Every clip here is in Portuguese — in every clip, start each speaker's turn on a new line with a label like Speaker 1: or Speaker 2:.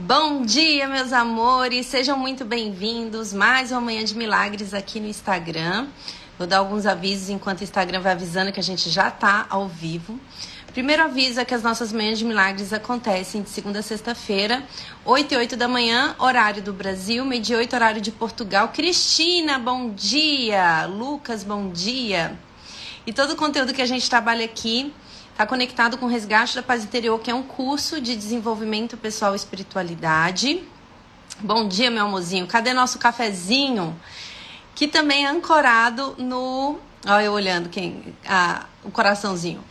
Speaker 1: Bom dia, meus amores, sejam muito bem-vindos. Mais uma manhã de milagres aqui no Instagram. Vou dar alguns avisos enquanto o Instagram vai avisando que a gente já tá ao vivo. Primeiro aviso é que as nossas manhãs de milagres acontecem de segunda a sexta-feira, 8 e 8 da manhã, horário do Brasil, meio dia 8, horário de Portugal. Cristina, bom dia! Lucas, bom dia! E todo o conteúdo que a gente trabalha aqui está conectado com o Resgate da Paz Interior, que é um curso de desenvolvimento pessoal e espiritualidade. Bom dia, meu amorzinho. Cadê nosso cafezinho? Que também é ancorado no. Olha eu olhando quem. Ah, o coraçãozinho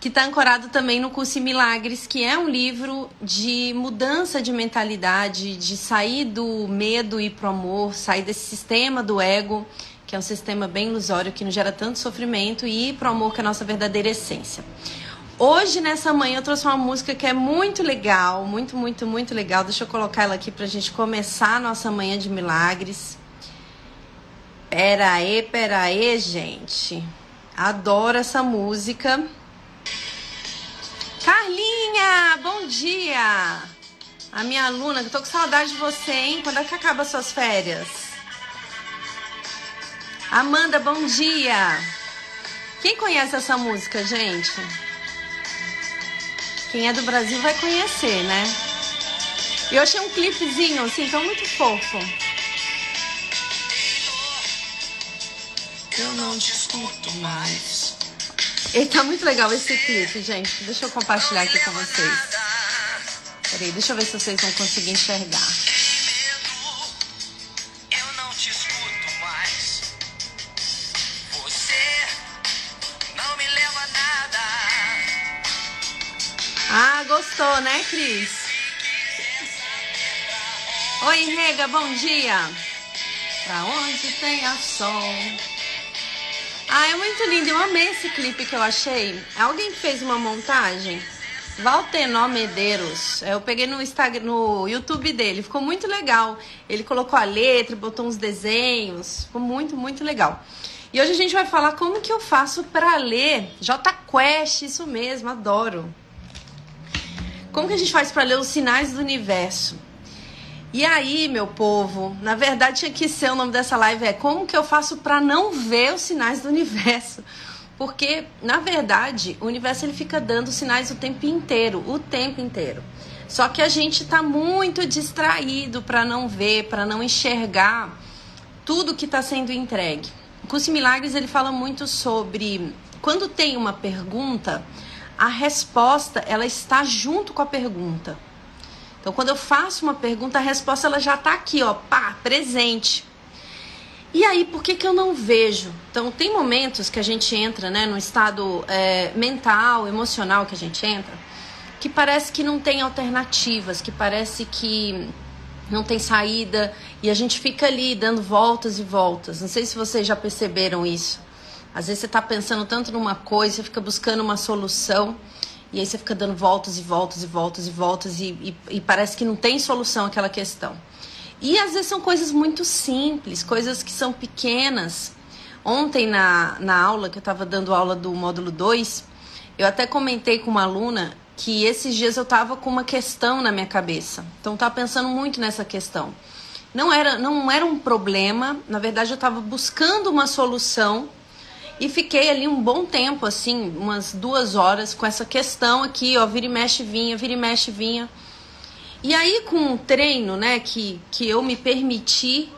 Speaker 1: que está ancorado também no curso Milagres, que é um livro de mudança de mentalidade, de sair do medo e pro amor, sair desse sistema do ego, que é um sistema bem ilusório que não gera tanto sofrimento, e pro amor, que é a nossa verdadeira essência. Hoje, nessa manhã, eu trouxe uma música que é muito legal, muito, muito, muito legal. Deixa eu colocar ela aqui pra gente começar a nossa manhã de milagres. Pera aí, pera aí, gente. Adoro essa música. Carlinha, bom dia! A minha aluna, que eu tô com saudade de você, hein? Quando é que acaba suas férias? Amanda, bom dia! Quem conhece essa música, gente? Quem é do Brasil vai conhecer, né? Eu achei um clipezinho, assim, tão muito fofo. Eu não te escuto mais. E tá muito legal esse clipe, gente. Deixa eu compartilhar aqui com vocês. Peraí, deixa eu ver se vocês vão conseguir enxergar. Né, Cris? Oi, Rega, bom dia. Pra onde tem a sol? Ah, é muito lindo. Eu amei esse clipe que eu achei. Alguém fez uma montagem? Valtenó Medeiros. Eu peguei no Instagram, no YouTube dele. Ficou muito legal. Ele colocou a letra, botou uns desenhos. Ficou muito, muito legal. E hoje a gente vai falar como que eu faço para ler J Quest, isso mesmo, adoro. Como que a gente faz para ler os sinais do universo? E aí, meu povo, na verdade tinha que ser o nome dessa live é como que eu faço para não ver os sinais do universo? Porque, na verdade, o universo ele fica dando sinais o tempo inteiro, o tempo inteiro. Só que a gente está muito distraído para não ver, para não enxergar tudo que está sendo entregue. O curso Milagres ele fala muito sobre quando tem uma pergunta, a resposta ela está junto com a pergunta. Então, quando eu faço uma pergunta, a resposta ela já está aqui, ó, pá, presente. E aí, por que, que eu não vejo? Então, tem momentos que a gente entra, né, no estado é, mental, emocional que a gente entra, que parece que não tem alternativas, que parece que não tem saída e a gente fica ali dando voltas e voltas. Não sei se vocês já perceberam isso. Às vezes você está pensando tanto numa coisa, você fica buscando uma solução e aí você fica dando voltas e voltas e voltas e voltas e, e, e parece que não tem solução aquela questão. E às vezes são coisas muito simples, coisas que são pequenas. Ontem na, na aula, que eu estava dando aula do módulo 2, eu até comentei com uma aluna que esses dias eu estava com uma questão na minha cabeça. Então estava pensando muito nessa questão. Não era, não era um problema, na verdade eu estava buscando uma solução e fiquei ali um bom tempo, assim, umas duas horas com essa questão aqui, ó, vira e mexe vinha, vira e mexe vinha. E aí com o treino, né, que, que eu me permiti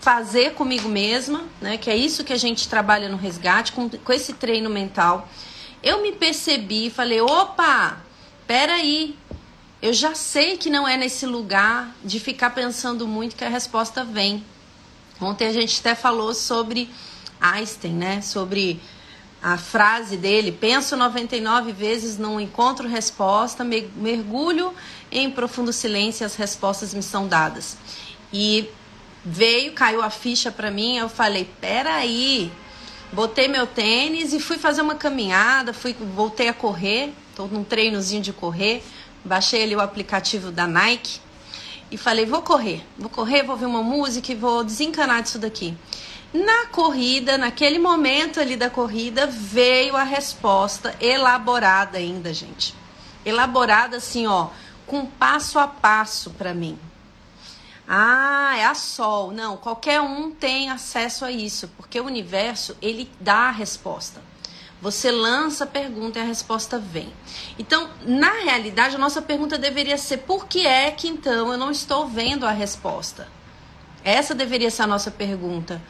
Speaker 1: fazer comigo mesma, né, que é isso que a gente trabalha no resgate, com, com esse treino mental, eu me percebi e falei, opa, peraí, eu já sei que não é nesse lugar de ficar pensando muito que a resposta vem. Ontem a gente até falou sobre Einstein, né, sobre a frase dele: penso 99 vezes, não encontro resposta, mergulho em profundo silêncio e as respostas me são dadas. E veio, caiu a ficha para mim, eu falei: peraí, botei meu tênis e fui fazer uma caminhada, fui, voltei a correr, estou num treinozinho de correr, baixei ali o aplicativo da Nike e falei: vou correr, vou correr, vou ouvir uma música e vou desencanar disso daqui. Na corrida, naquele momento ali da corrida, veio a resposta elaborada ainda, gente. Elaborada assim, ó, com passo a passo para mim. Ah, é a Sol. Não, qualquer um tem acesso a isso, porque o universo ele dá a resposta. Você lança a pergunta e a resposta vem. Então, na realidade, a nossa pergunta deveria ser: por que é que então eu não estou vendo a resposta? Essa deveria ser a nossa pergunta.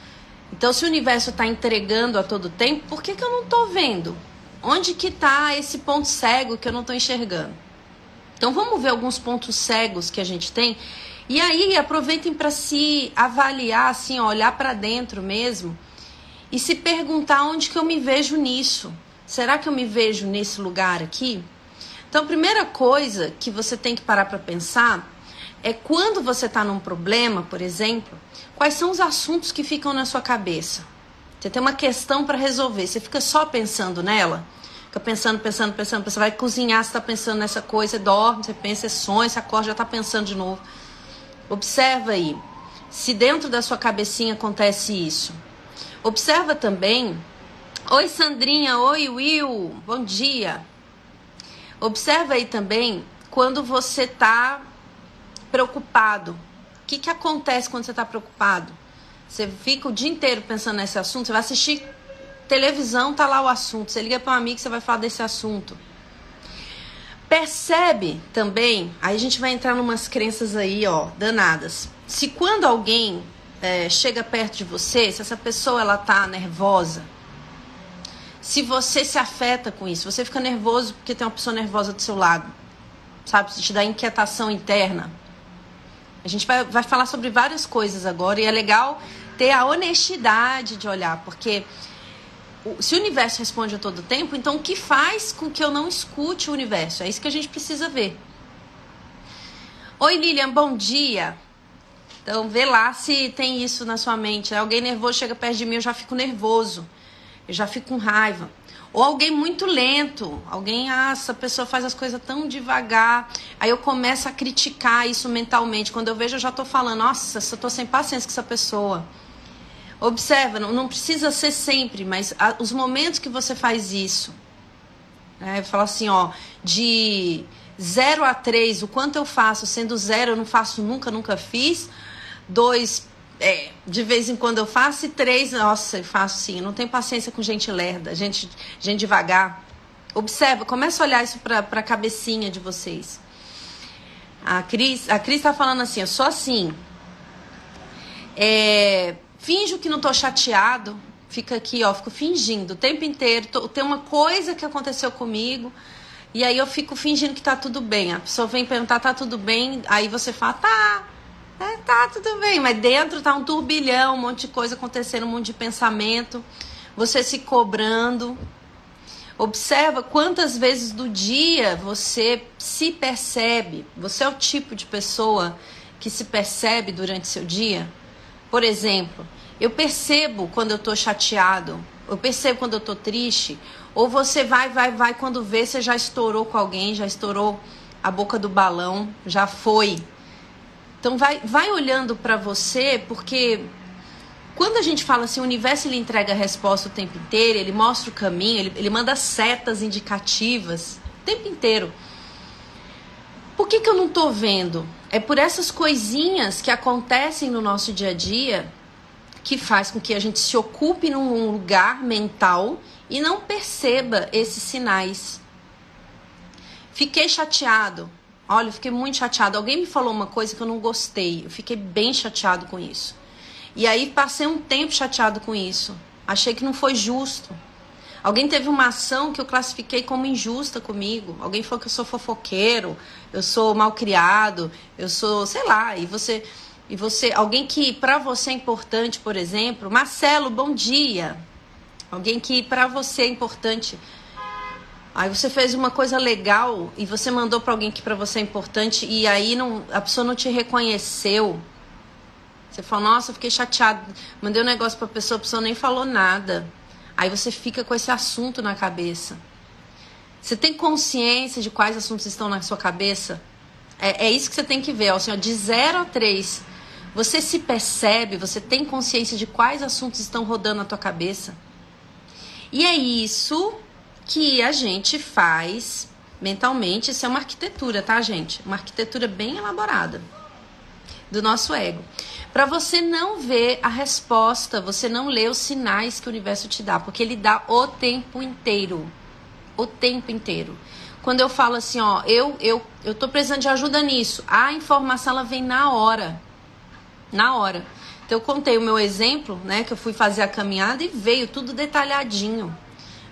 Speaker 1: Então, se o universo está entregando a todo tempo, por que, que eu não estou vendo? Onde que está esse ponto cego que eu não estou enxergando? Então, vamos ver alguns pontos cegos que a gente tem. E aí, aproveitem para se avaliar, assim, ó, olhar para dentro mesmo e se perguntar onde que eu me vejo nisso. Será que eu me vejo nesse lugar aqui? Então, a primeira coisa que você tem que parar para pensar é quando você está num problema, por exemplo, quais são os assuntos que ficam na sua cabeça. Você tem uma questão para resolver, você fica só pensando nela, fica pensando, pensando, pensando, você vai cozinhar, você está pensando nessa coisa, você dorme, você pensa, você sonha, você acorda, já está pensando de novo. Observa aí, se dentro da sua cabecinha acontece isso. Observa também. Oi, Sandrinha. Oi, Will. Bom dia. Observa aí também quando você está preocupado. O que, que acontece quando você está preocupado? Você fica o dia inteiro pensando nesse assunto, você vai assistir televisão, tá lá o assunto. Você liga para um amigo, você vai falar desse assunto. Percebe também, aí a gente vai entrar numas crenças aí, ó, danadas. Se quando alguém é, chega perto de você, se essa pessoa ela tá nervosa, se você se afeta com isso, você fica nervoso porque tem uma pessoa nervosa do seu lado, sabe? Se te dá inquietação interna. A gente vai, vai falar sobre várias coisas agora e é legal ter a honestidade de olhar, porque se o universo responde a todo tempo, então o que faz com que eu não escute o universo? É isso que a gente precisa ver. Oi, Lilian, bom dia. Então, vê lá se tem isso na sua mente. Alguém nervoso chega perto de mim, eu já fico nervoso. Eu já fico com raiva. Ou alguém muito lento. Alguém, ah, essa pessoa faz as coisas tão devagar. Aí eu começo a criticar isso mentalmente. Quando eu vejo, eu já tô falando, nossa, eu tô sem paciência com essa pessoa. Observa, não, não precisa ser sempre, mas a, os momentos que você faz isso. Né, eu falo assim, ó, de 0 a 3, o quanto eu faço, sendo zero, eu não faço nunca, nunca fiz dois, é, de vez em quando eu faço, e três, nossa, eu faço sim. Eu não tenho paciência com gente lerda, gente, gente devagar. Observa, começa a olhar isso para a cabecinha de vocês. A Cris a Cris está falando assim, eu sou assim. É, finjo que não tô chateado, fica aqui, ó, fico fingindo o tempo inteiro. Tô, tem uma coisa que aconteceu comigo, e aí eu fico fingindo que tá tudo bem. A pessoa vem perguntar, tá tudo bem? Aí você fala, tá. É, tá, tudo bem, mas dentro tá um turbilhão, um monte de coisa acontecendo, um monte de pensamento, você se cobrando. Observa quantas vezes do dia você se percebe. Você é o tipo de pessoa que se percebe durante seu dia? Por exemplo, eu percebo quando eu tô chateado, eu percebo quando eu tô triste, ou você vai, vai, vai, quando vê, você já estourou com alguém, já estourou a boca do balão, já foi, então vai, vai olhando para você, porque quando a gente fala assim, o universo ele entrega a resposta o tempo inteiro, ele mostra o caminho, ele, ele manda setas indicativas o tempo inteiro. Por que, que eu não estou vendo? É por essas coisinhas que acontecem no nosso dia a dia que faz com que a gente se ocupe num lugar mental e não perceba esses sinais. Fiquei chateado. Olha, eu fiquei muito chateado. Alguém me falou uma coisa que eu não gostei. Eu fiquei bem chateado com isso. E aí passei um tempo chateado com isso. Achei que não foi justo. Alguém teve uma ação que eu classifiquei como injusta comigo. Alguém falou que eu sou fofoqueiro, eu sou malcriado, eu sou, sei lá, e você e você, alguém que para você é importante, por exemplo, Marcelo, bom dia. Alguém que para você é importante, Aí você fez uma coisa legal e você mandou para alguém que para você é importante e aí não, a pessoa não te reconheceu. Você falou, nossa, fiquei chateado. Mandei um negócio para a pessoa, a pessoa nem falou nada. Aí você fica com esse assunto na cabeça. Você tem consciência de quais assuntos estão na sua cabeça? É, é isso que você tem que ver, ó, assim, ó, de 0 a 3. Você se percebe, você tem consciência de quais assuntos estão rodando na tua cabeça? E é isso que a gente faz mentalmente, isso é uma arquitetura, tá, gente? Uma arquitetura bem elaborada do nosso ego. Para você não ver a resposta, você não lê os sinais que o universo te dá, porque ele dá o tempo inteiro. O tempo inteiro. Quando eu falo assim, ó, eu eu eu tô precisando de ajuda nisso, a informação ela vem na hora. Na hora. Então eu contei o meu exemplo, né, que eu fui fazer a caminhada e veio tudo detalhadinho.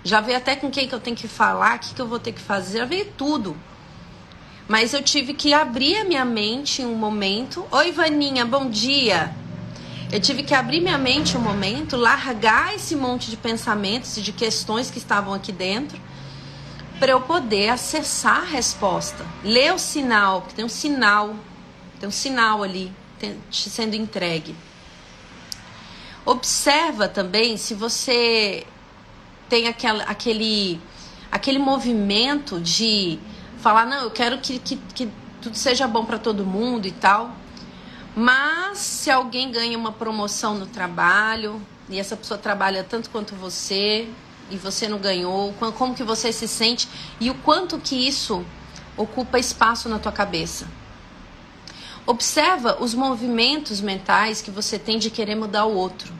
Speaker 1: Já veio até com quem que eu tenho que falar, o que, que eu vou ter que fazer, já veio tudo. Mas eu tive que abrir a minha mente em um momento. Oi, Vaninha, bom dia. Eu tive que abrir minha mente um momento, largar esse monte de pensamentos e de questões que estavam aqui dentro, para eu poder acessar a resposta. Ler o sinal, porque tem um sinal, tem um sinal ali sendo entregue. Observa também se você tem aquela, aquele, aquele movimento de falar, não, eu quero que, que, que tudo seja bom para todo mundo e tal. Mas se alguém ganha uma promoção no trabalho e essa pessoa trabalha tanto quanto você e você não ganhou, como que você se sente e o quanto que isso ocupa espaço na tua cabeça. Observa os movimentos mentais que você tem de querer mudar o outro.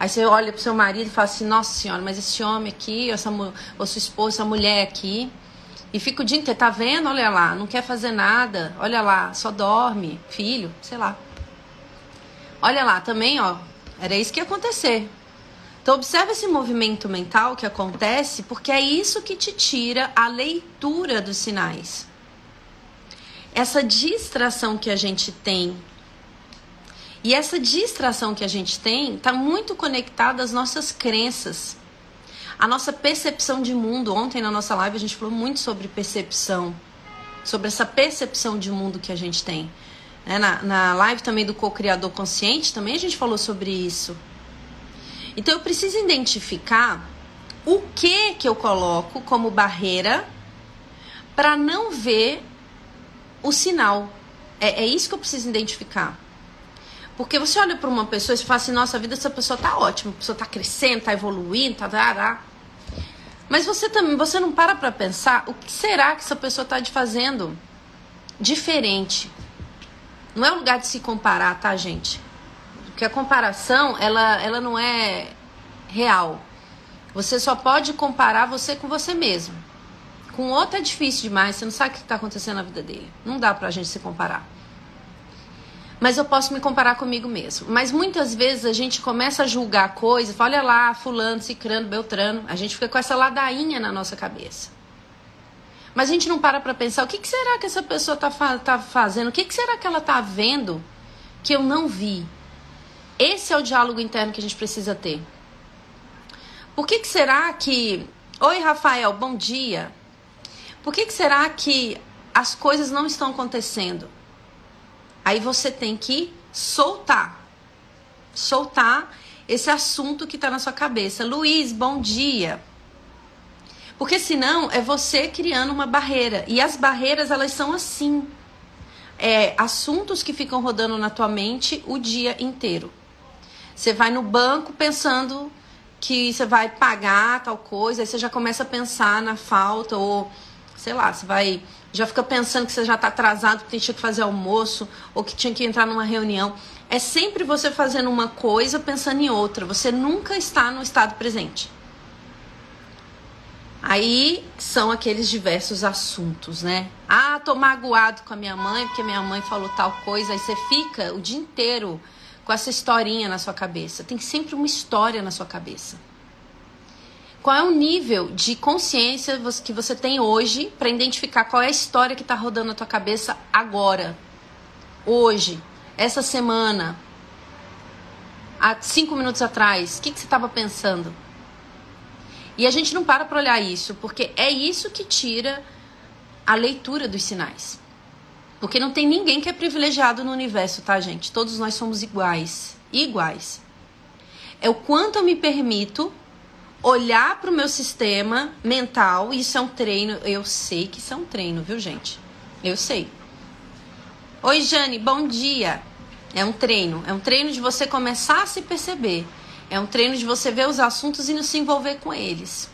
Speaker 1: Aí você olha pro seu marido e fala assim: Nossa senhora, mas esse homem aqui, essa, ou sua esposa, essa mulher aqui, e fica o dia inteiro, tá vendo? Olha lá, não quer fazer nada, olha lá, só dorme, filho, sei lá. Olha lá, também, ó, era isso que ia acontecer. Então observa esse movimento mental que acontece, porque é isso que te tira a leitura dos sinais. Essa distração que a gente tem e essa distração que a gente tem está muito conectada às nossas crenças, à nossa percepção de mundo. Ontem na nossa live a gente falou muito sobre percepção, sobre essa percepção de mundo que a gente tem. É, na, na live também do co-criador consciente também a gente falou sobre isso. Então eu preciso identificar o que que eu coloco como barreira para não ver o sinal. É, é isso que eu preciso identificar. Porque você olha para uma pessoa e fala assim, nossa, vida dessa pessoa tá ótima, a pessoa tá crescendo, tá evoluindo, tá, tá, tá. Mas você também, você não para para pensar o que será que essa pessoa tá fazendo diferente. Não é o lugar de se comparar, tá, gente? Porque a comparação, ela, ela não é real. Você só pode comparar você com você mesmo. Com outro é difícil demais, você não sabe o que está acontecendo na vida dele. Não dá pra gente se comparar mas eu posso me comparar comigo mesmo. Mas muitas vezes a gente começa a julgar coisas, fala, olha lá, fulano, cicrano, beltrano, a gente fica com essa ladainha na nossa cabeça. Mas a gente não para para pensar, o que, que, será que essa pessoa está tá fazendo? O que, que será que ela está vendo que eu não vi? Esse é o diálogo interno que a gente precisa ter. Por que, que será que... Oi, Rafael, bom dia. Por que, que será que as coisas não estão acontecendo? Aí você tem que soltar. Soltar esse assunto que está na sua cabeça. Luiz, bom dia. Porque senão é você criando uma barreira. E as barreiras, elas são assim. É, assuntos que ficam rodando na tua mente o dia inteiro. Você vai no banco pensando que você vai pagar tal coisa, aí você já começa a pensar na falta, ou sei lá, você vai já fica pensando que você já está atrasado porque tinha que fazer almoço ou que tinha que entrar numa reunião. É sempre você fazendo uma coisa pensando em outra. Você nunca está no estado presente. Aí são aqueles diversos assuntos, né? Ah, tô magoado com a minha mãe porque minha mãe falou tal coisa. Aí você fica o dia inteiro com essa historinha na sua cabeça. Tem sempre uma história na sua cabeça. Qual é o nível de consciência que você tem hoje para identificar qual é a história que está rodando na tua cabeça agora, hoje, essa semana, há cinco minutos atrás? O que, que você estava pensando? E a gente não para para olhar isso, porque é isso que tira a leitura dos sinais. Porque não tem ninguém que é privilegiado no universo, tá, gente? Todos nós somos iguais. Iguais. É o quanto eu me permito olhar para o meu sistema mental, isso é um treino, eu sei que isso é um treino, viu, gente? Eu sei. Oi, Jane, bom dia. É um treino, é um treino de você começar a se perceber. É um treino de você ver os assuntos e não se envolver com eles.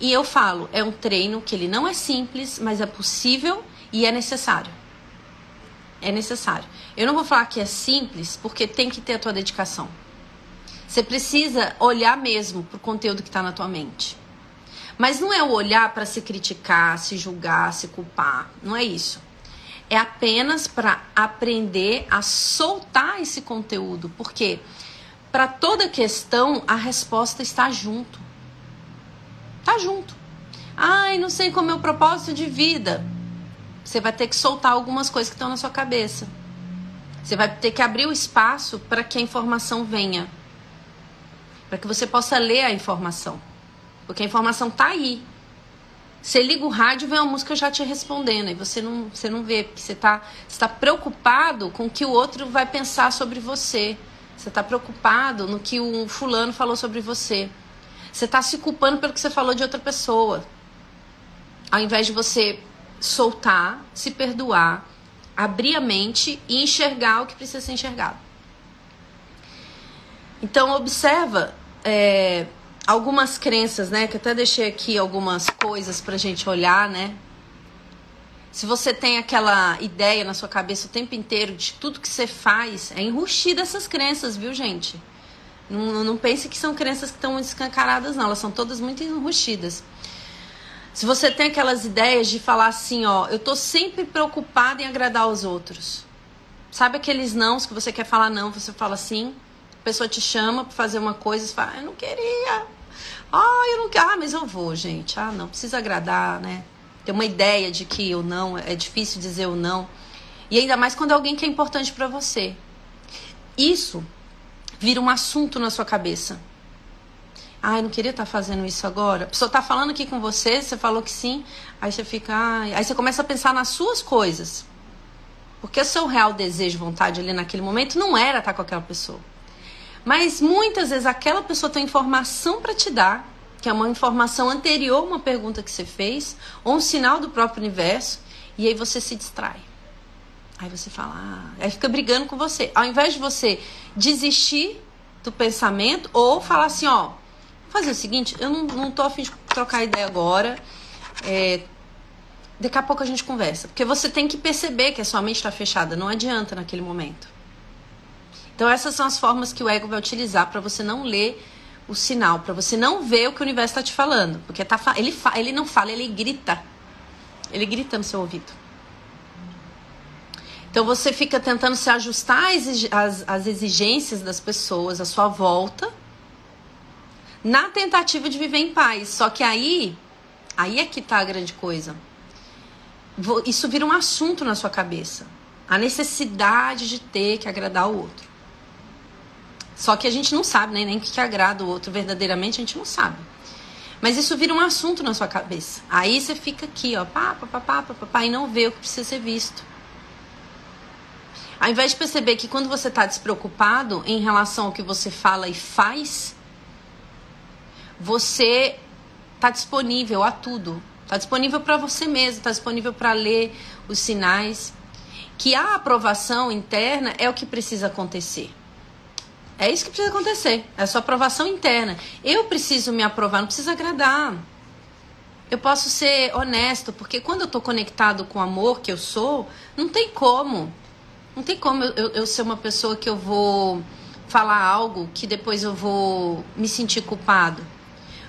Speaker 1: E eu falo, é um treino que ele não é simples, mas é possível e é necessário. É necessário. Eu não vou falar que é simples, porque tem que ter a tua dedicação. Você precisa olhar mesmo pro conteúdo que está na tua mente. Mas não é o olhar para se criticar, se julgar, se culpar. Não é isso. É apenas para aprender a soltar esse conteúdo, porque para toda questão a resposta está junto. Tá junto. Ai, não sei como é o propósito de vida. Você vai ter que soltar algumas coisas que estão na sua cabeça. Você vai ter que abrir o espaço para que a informação venha. Para que você possa ler a informação. Porque a informação tá aí. Você liga o rádio vem uma música já te respondendo. E você não, você não vê, porque você está tá preocupado com o que o outro vai pensar sobre você. Você está preocupado no que o fulano falou sobre você. Você está se culpando pelo que você falou de outra pessoa. Ao invés de você soltar, se perdoar, abrir a mente e enxergar o que precisa ser enxergado. Então observa é, algumas crenças, né? Que até deixei aqui algumas coisas pra gente olhar, né? Se você tem aquela ideia na sua cabeça o tempo inteiro de tudo que você faz, é enrustir dessas crenças, viu, gente? Não, não pense que são crenças que estão escancaradas, não. Elas são todas muito enrustidas. Se você tem aquelas ideias de falar assim, ó, eu tô sempre preocupada em agradar os outros. Sabe aqueles nãos que você quer falar não, você fala sim, a pessoa te chama para fazer uma coisa e fala, eu não queria, ah, eu não quero. Ah, mas eu vou, gente. Ah, não, precisa agradar, né? Ter uma ideia de que o não é difícil dizer o não. E ainda mais quando é alguém que é importante para você. Isso vira um assunto na sua cabeça. Ah, eu não queria estar tá fazendo isso agora. A pessoa está falando aqui com você, você falou que sim, aí você fica. Ah, aí você começa a pensar nas suas coisas. Porque o seu real desejo, vontade ali naquele momento não era estar com aquela pessoa. Mas muitas vezes aquela pessoa tem informação para te dar, que é uma informação anterior a uma pergunta que você fez, ou um sinal do próprio universo, e aí você se distrai. Aí você fala, ah, aí fica brigando com você. Ao invés de você desistir do pensamento, ou falar assim, ó, fazer o seguinte, eu não, não tô afim de trocar ideia agora. É, daqui a pouco a gente conversa. Porque você tem que perceber que a sua mente está fechada, não adianta naquele momento. Então essas são as formas que o ego vai utilizar para você não ler o sinal, para você não ver o que o universo está te falando, porque tá, ele, ele não fala, ele grita. Ele grita no seu ouvido. Então você fica tentando se ajustar às, exigências das pessoas à sua volta, na tentativa de viver em paz. Só que aí, aí é que tá a grande coisa. Isso vira um assunto na sua cabeça. A necessidade de ter que agradar o outro. Só que a gente não sabe, né? Nem o que agrada o outro verdadeiramente, a gente não sabe. Mas isso vira um assunto na sua cabeça. Aí você fica aqui, ó, pá, pá, pá, pá, pá, pá, e não vê o que precisa ser visto. Ao invés de perceber que quando você está despreocupado em relação ao que você fala e faz, você está disponível a tudo. Está disponível para você mesmo, está disponível para ler os sinais. Que a aprovação interna é o que precisa acontecer. É isso que precisa acontecer. É a sua aprovação interna. Eu preciso me aprovar, não preciso agradar. Eu posso ser honesto, porque quando eu estou conectado com o amor que eu sou, não tem como. Não tem como eu, eu, eu ser uma pessoa que eu vou falar algo que depois eu vou me sentir culpado.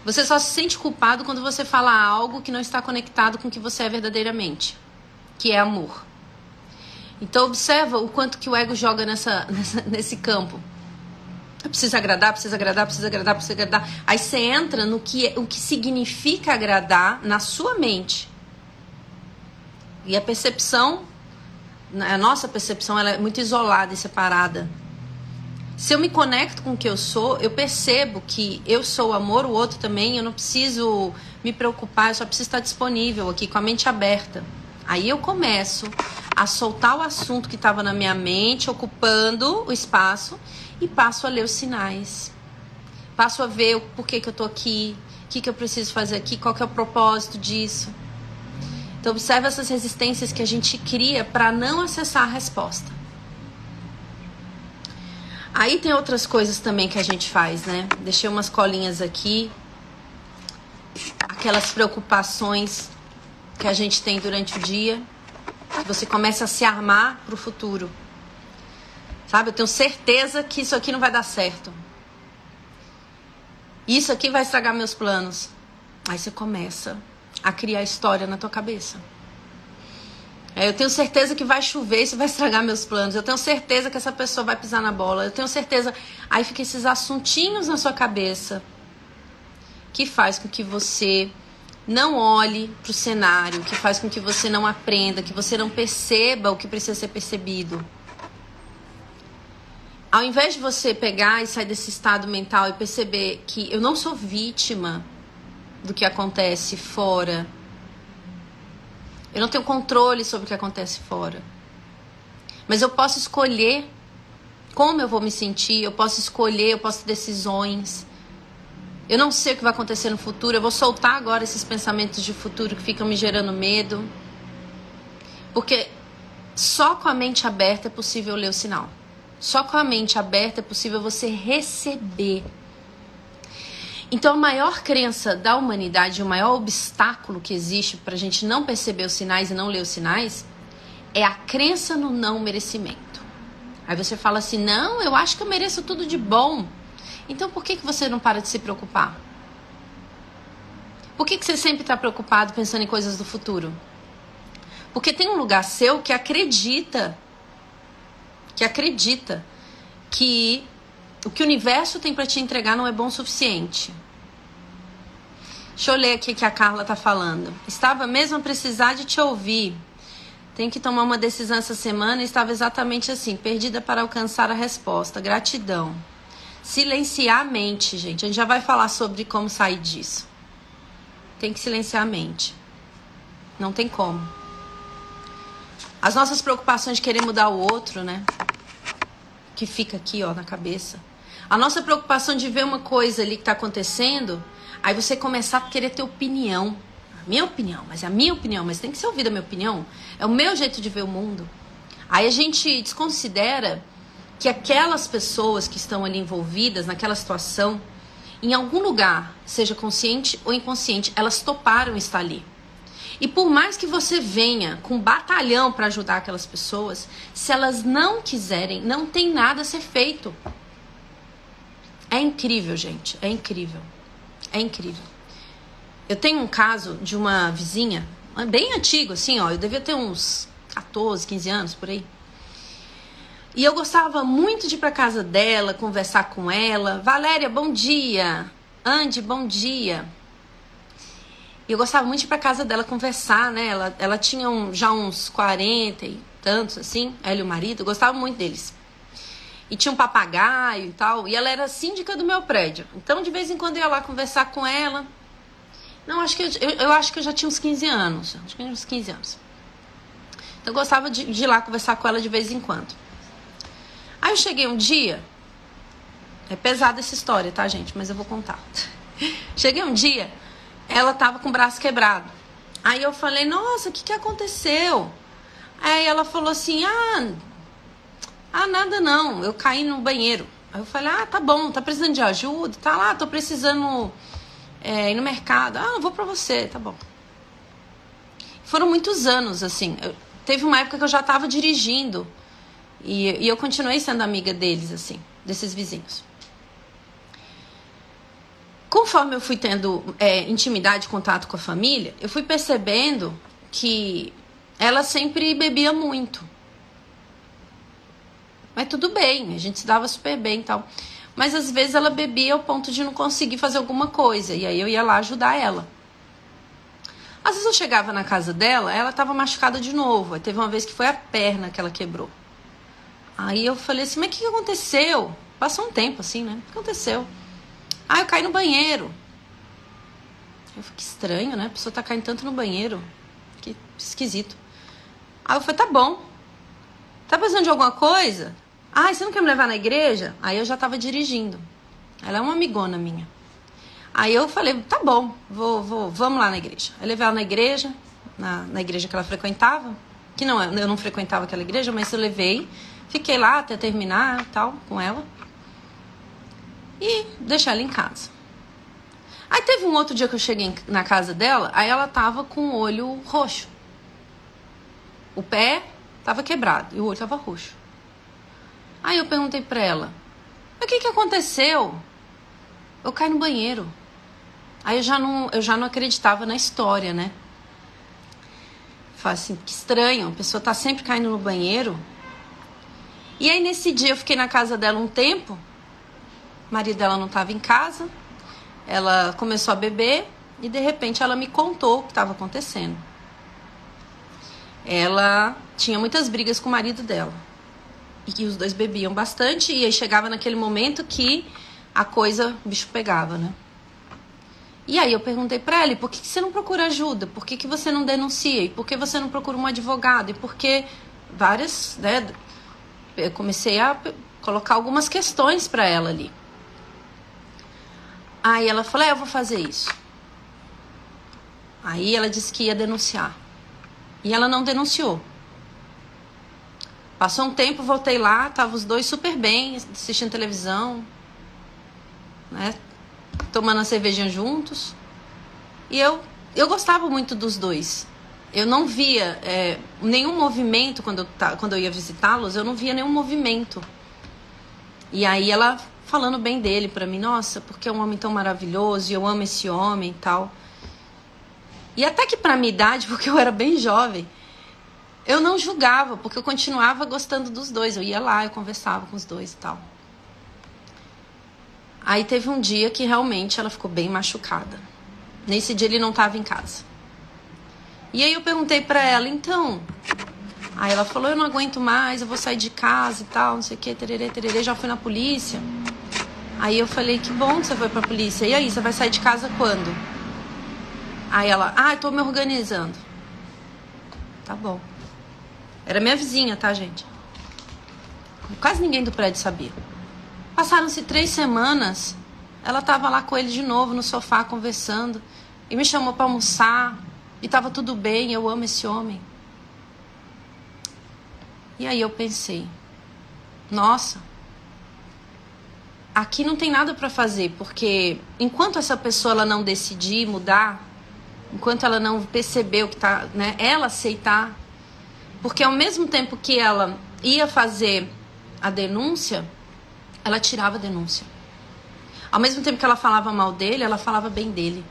Speaker 1: Você só se sente culpado quando você fala algo que não está conectado com o que você é verdadeiramente, que é amor. Então observa o quanto que o ego joga nessa, nessa nesse campo. Precisa agradar, precisa agradar, precisa agradar, precisa agradar. Aí você entra no que, o que significa agradar na sua mente. E a percepção, a nossa percepção, ela é muito isolada e separada. Se eu me conecto com o que eu sou, eu percebo que eu sou o amor, o outro também, eu não preciso me preocupar, eu só preciso estar disponível aqui, com a mente aberta. Aí eu começo a soltar o assunto que estava na minha mente, ocupando o espaço, e passo a ler os sinais. Passo a ver o porquê que eu tô aqui, o que, que eu preciso fazer aqui, qual que é o propósito disso. Então observe essas resistências que a gente cria para não acessar a resposta. Aí tem outras coisas também que a gente faz, né? Deixei umas colinhas aqui. Aquelas preocupações que a gente tem durante o dia, você começa a se armar para o futuro. Sabe, eu tenho certeza que isso aqui não vai dar certo. Isso aqui vai estragar meus planos. Aí você começa a criar história na tua cabeça. É, eu tenho certeza que vai chover, isso vai estragar meus planos. Eu tenho certeza que essa pessoa vai pisar na bola. Eu tenho certeza. Aí fica esses assuntinhos na sua cabeça que faz com que você não olhe para o cenário, que faz com que você não aprenda, que você não perceba o que precisa ser percebido. Ao invés de você pegar e sair desse estado mental e perceber que eu não sou vítima do que acontece fora, eu não tenho controle sobre o que acontece fora, mas eu posso escolher como eu vou me sentir, eu posso escolher, eu posso ter decisões. Eu não sei o que vai acontecer no futuro. Eu vou soltar agora esses pensamentos de futuro que ficam me gerando medo. Porque só com a mente aberta é possível ler o sinal. Só com a mente aberta é possível você receber. Então, a maior crença da humanidade, o maior obstáculo que existe para a gente não perceber os sinais e não ler os sinais, é a crença no não merecimento. Aí você fala assim: não, eu acho que eu mereço tudo de bom. Então por que, que você não para de se preocupar? Por que, que você sempre está preocupado pensando em coisas do futuro? Porque tem um lugar seu que acredita, que acredita que o que o universo tem para te entregar não é bom o suficiente. Deixa eu ler aqui que a Carla está falando. Estava mesmo a precisar de te ouvir. Tenho que tomar uma decisão essa semana e estava exatamente assim, perdida para alcançar a resposta. Gratidão. Silenciar a mente, gente. A gente já vai falar sobre como sair disso. Tem que silenciar a mente. Não tem como. As nossas preocupações de querer mudar o outro, né? Que fica aqui, ó, na cabeça. A nossa preocupação de ver uma coisa ali que tá acontecendo, aí você começar a querer ter opinião. A minha opinião, mas é a minha opinião, mas tem que ser ouvida a minha opinião. É o meu jeito de ver o mundo. Aí a gente desconsidera que aquelas pessoas que estão ali envolvidas naquela situação, em algum lugar, seja consciente ou inconsciente, elas toparam estar ali. E por mais que você venha com batalhão para ajudar aquelas pessoas, se elas não quiserem, não tem nada a ser feito. É incrível, gente. É incrível. É incrível. Eu tenho um caso de uma vizinha, bem antigo, assim, ó. Eu devia ter uns 14, 15 anos por aí. E eu gostava muito de ir para casa dela, conversar com ela. Valéria, bom dia. Andy, bom dia. E eu gostava muito de ir para casa dela conversar, né? Ela, ela tinha um, já uns 40 e tantos, assim, ela e o marido. Eu gostava muito deles. E tinha um papagaio e tal. E ela era síndica do meu prédio. Então, de vez em quando eu ia lá conversar com ela. Não, acho que eu, eu, eu acho que eu já tinha uns 15 anos. Acho que uns 15 anos. Então, eu gostava de, de ir lá conversar com ela de vez em quando. Aí eu cheguei um dia. É pesada essa história, tá, gente? Mas eu vou contar. Cheguei um dia, ela tava com o braço quebrado. Aí eu falei, nossa, o que, que aconteceu? Aí ela falou assim, ah, ah, nada não, eu caí no banheiro. Aí eu falei, ah, tá bom, tá precisando de ajuda? Tá lá, tô precisando é, ir no mercado. Ah, eu vou pra você, tá bom. Foram muitos anos, assim. Eu, teve uma época que eu já tava dirigindo. E, e eu continuei sendo amiga deles, assim, desses vizinhos. Conforme eu fui tendo é, intimidade, contato com a família, eu fui percebendo que ela sempre bebia muito. Mas tudo bem, a gente se dava super bem e tal. Mas às vezes ela bebia ao ponto de não conseguir fazer alguma coisa. E aí eu ia lá ajudar ela. Às vezes eu chegava na casa dela, ela estava machucada de novo. Aí teve uma vez que foi a perna que ela quebrou. Aí eu falei assim, mas o que, que aconteceu? Passou um tempo assim, né? O que aconteceu? Ah, eu caí no banheiro. Eu falei, que estranho, né? A pessoa tá caindo tanto no banheiro. Que esquisito. Aí eu falei, tá bom. Tá precisando de alguma coisa? Ah, você não quer me levar na igreja? Aí eu já tava dirigindo. Ela é uma amigona minha. Aí eu falei, tá bom, vou, vou, vamos lá na igreja. Eu levei ela na igreja, na, na igreja que ela frequentava. Que não, eu não frequentava aquela igreja, mas eu levei. Fiquei lá até terminar tal com ela. E deixar ela em casa. Aí teve um outro dia que eu cheguei na casa dela, aí ela tava com o olho roxo. O pé tava quebrado e o olho tava roxo. Aí eu perguntei pra ela: "O que que aconteceu?" Eu caí no banheiro. Aí eu já não, eu já não acreditava na história, né? Falei assim, que estranho, a pessoa tá sempre caindo no banheiro. E aí nesse dia eu fiquei na casa dela um tempo. O marido dela não estava em casa. Ela começou a beber e de repente ela me contou o que estava acontecendo. Ela tinha muitas brigas com o marido dela. E os dois bebiam bastante e aí chegava naquele momento que a coisa, o bicho pegava, né? E aí eu perguntei para ela, por que, que, você não procura ajuda? Por que, que você não denuncia? E por que você não procura um advogado? E por que várias, né? Eu comecei a colocar algumas questões para ela ali. Aí ela falou: é, Eu vou fazer isso. Aí ela disse que ia denunciar. E ela não denunciou. Passou um tempo, voltei lá, tava os dois super bem, assistindo televisão, né? Tomando a cervejinha juntos. E eu, eu gostava muito dos dois. Eu não via é, nenhum movimento quando eu, quando eu ia visitá-los, eu não via nenhum movimento. E aí ela falando bem dele para mim, nossa, porque é um homem tão maravilhoso e eu amo esse homem e tal. E até que para minha idade, porque eu era bem jovem, eu não julgava, porque eu continuava gostando dos dois. Eu ia lá, eu conversava com os dois e tal. Aí teve um dia que realmente ela ficou bem machucada. Nesse dia ele não estava em casa. E aí eu perguntei para ela, então. Aí ela falou: eu não aguento mais, eu vou sair de casa e tal, não sei o que, tererê, tererê. Já fui na polícia. Aí eu falei, que bom que você foi pra polícia. E aí, você vai sair de casa quando? Aí ela, ah, eu tô me organizando. Tá bom. Era minha vizinha, tá, gente? Quase ninguém do prédio sabia. Passaram-se três semanas, ela tava lá com ele de novo no sofá conversando. E me chamou para almoçar. E tava tudo bem, eu amo esse homem. E aí eu pensei, nossa, aqui não tem nada para fazer, porque enquanto essa pessoa ela não decidir mudar, enquanto ela não perceber o que tá, né, ela aceitar, porque ao mesmo tempo que ela ia fazer a denúncia, ela tirava a denúncia. Ao mesmo tempo que ela falava mal dele, ela falava bem dele.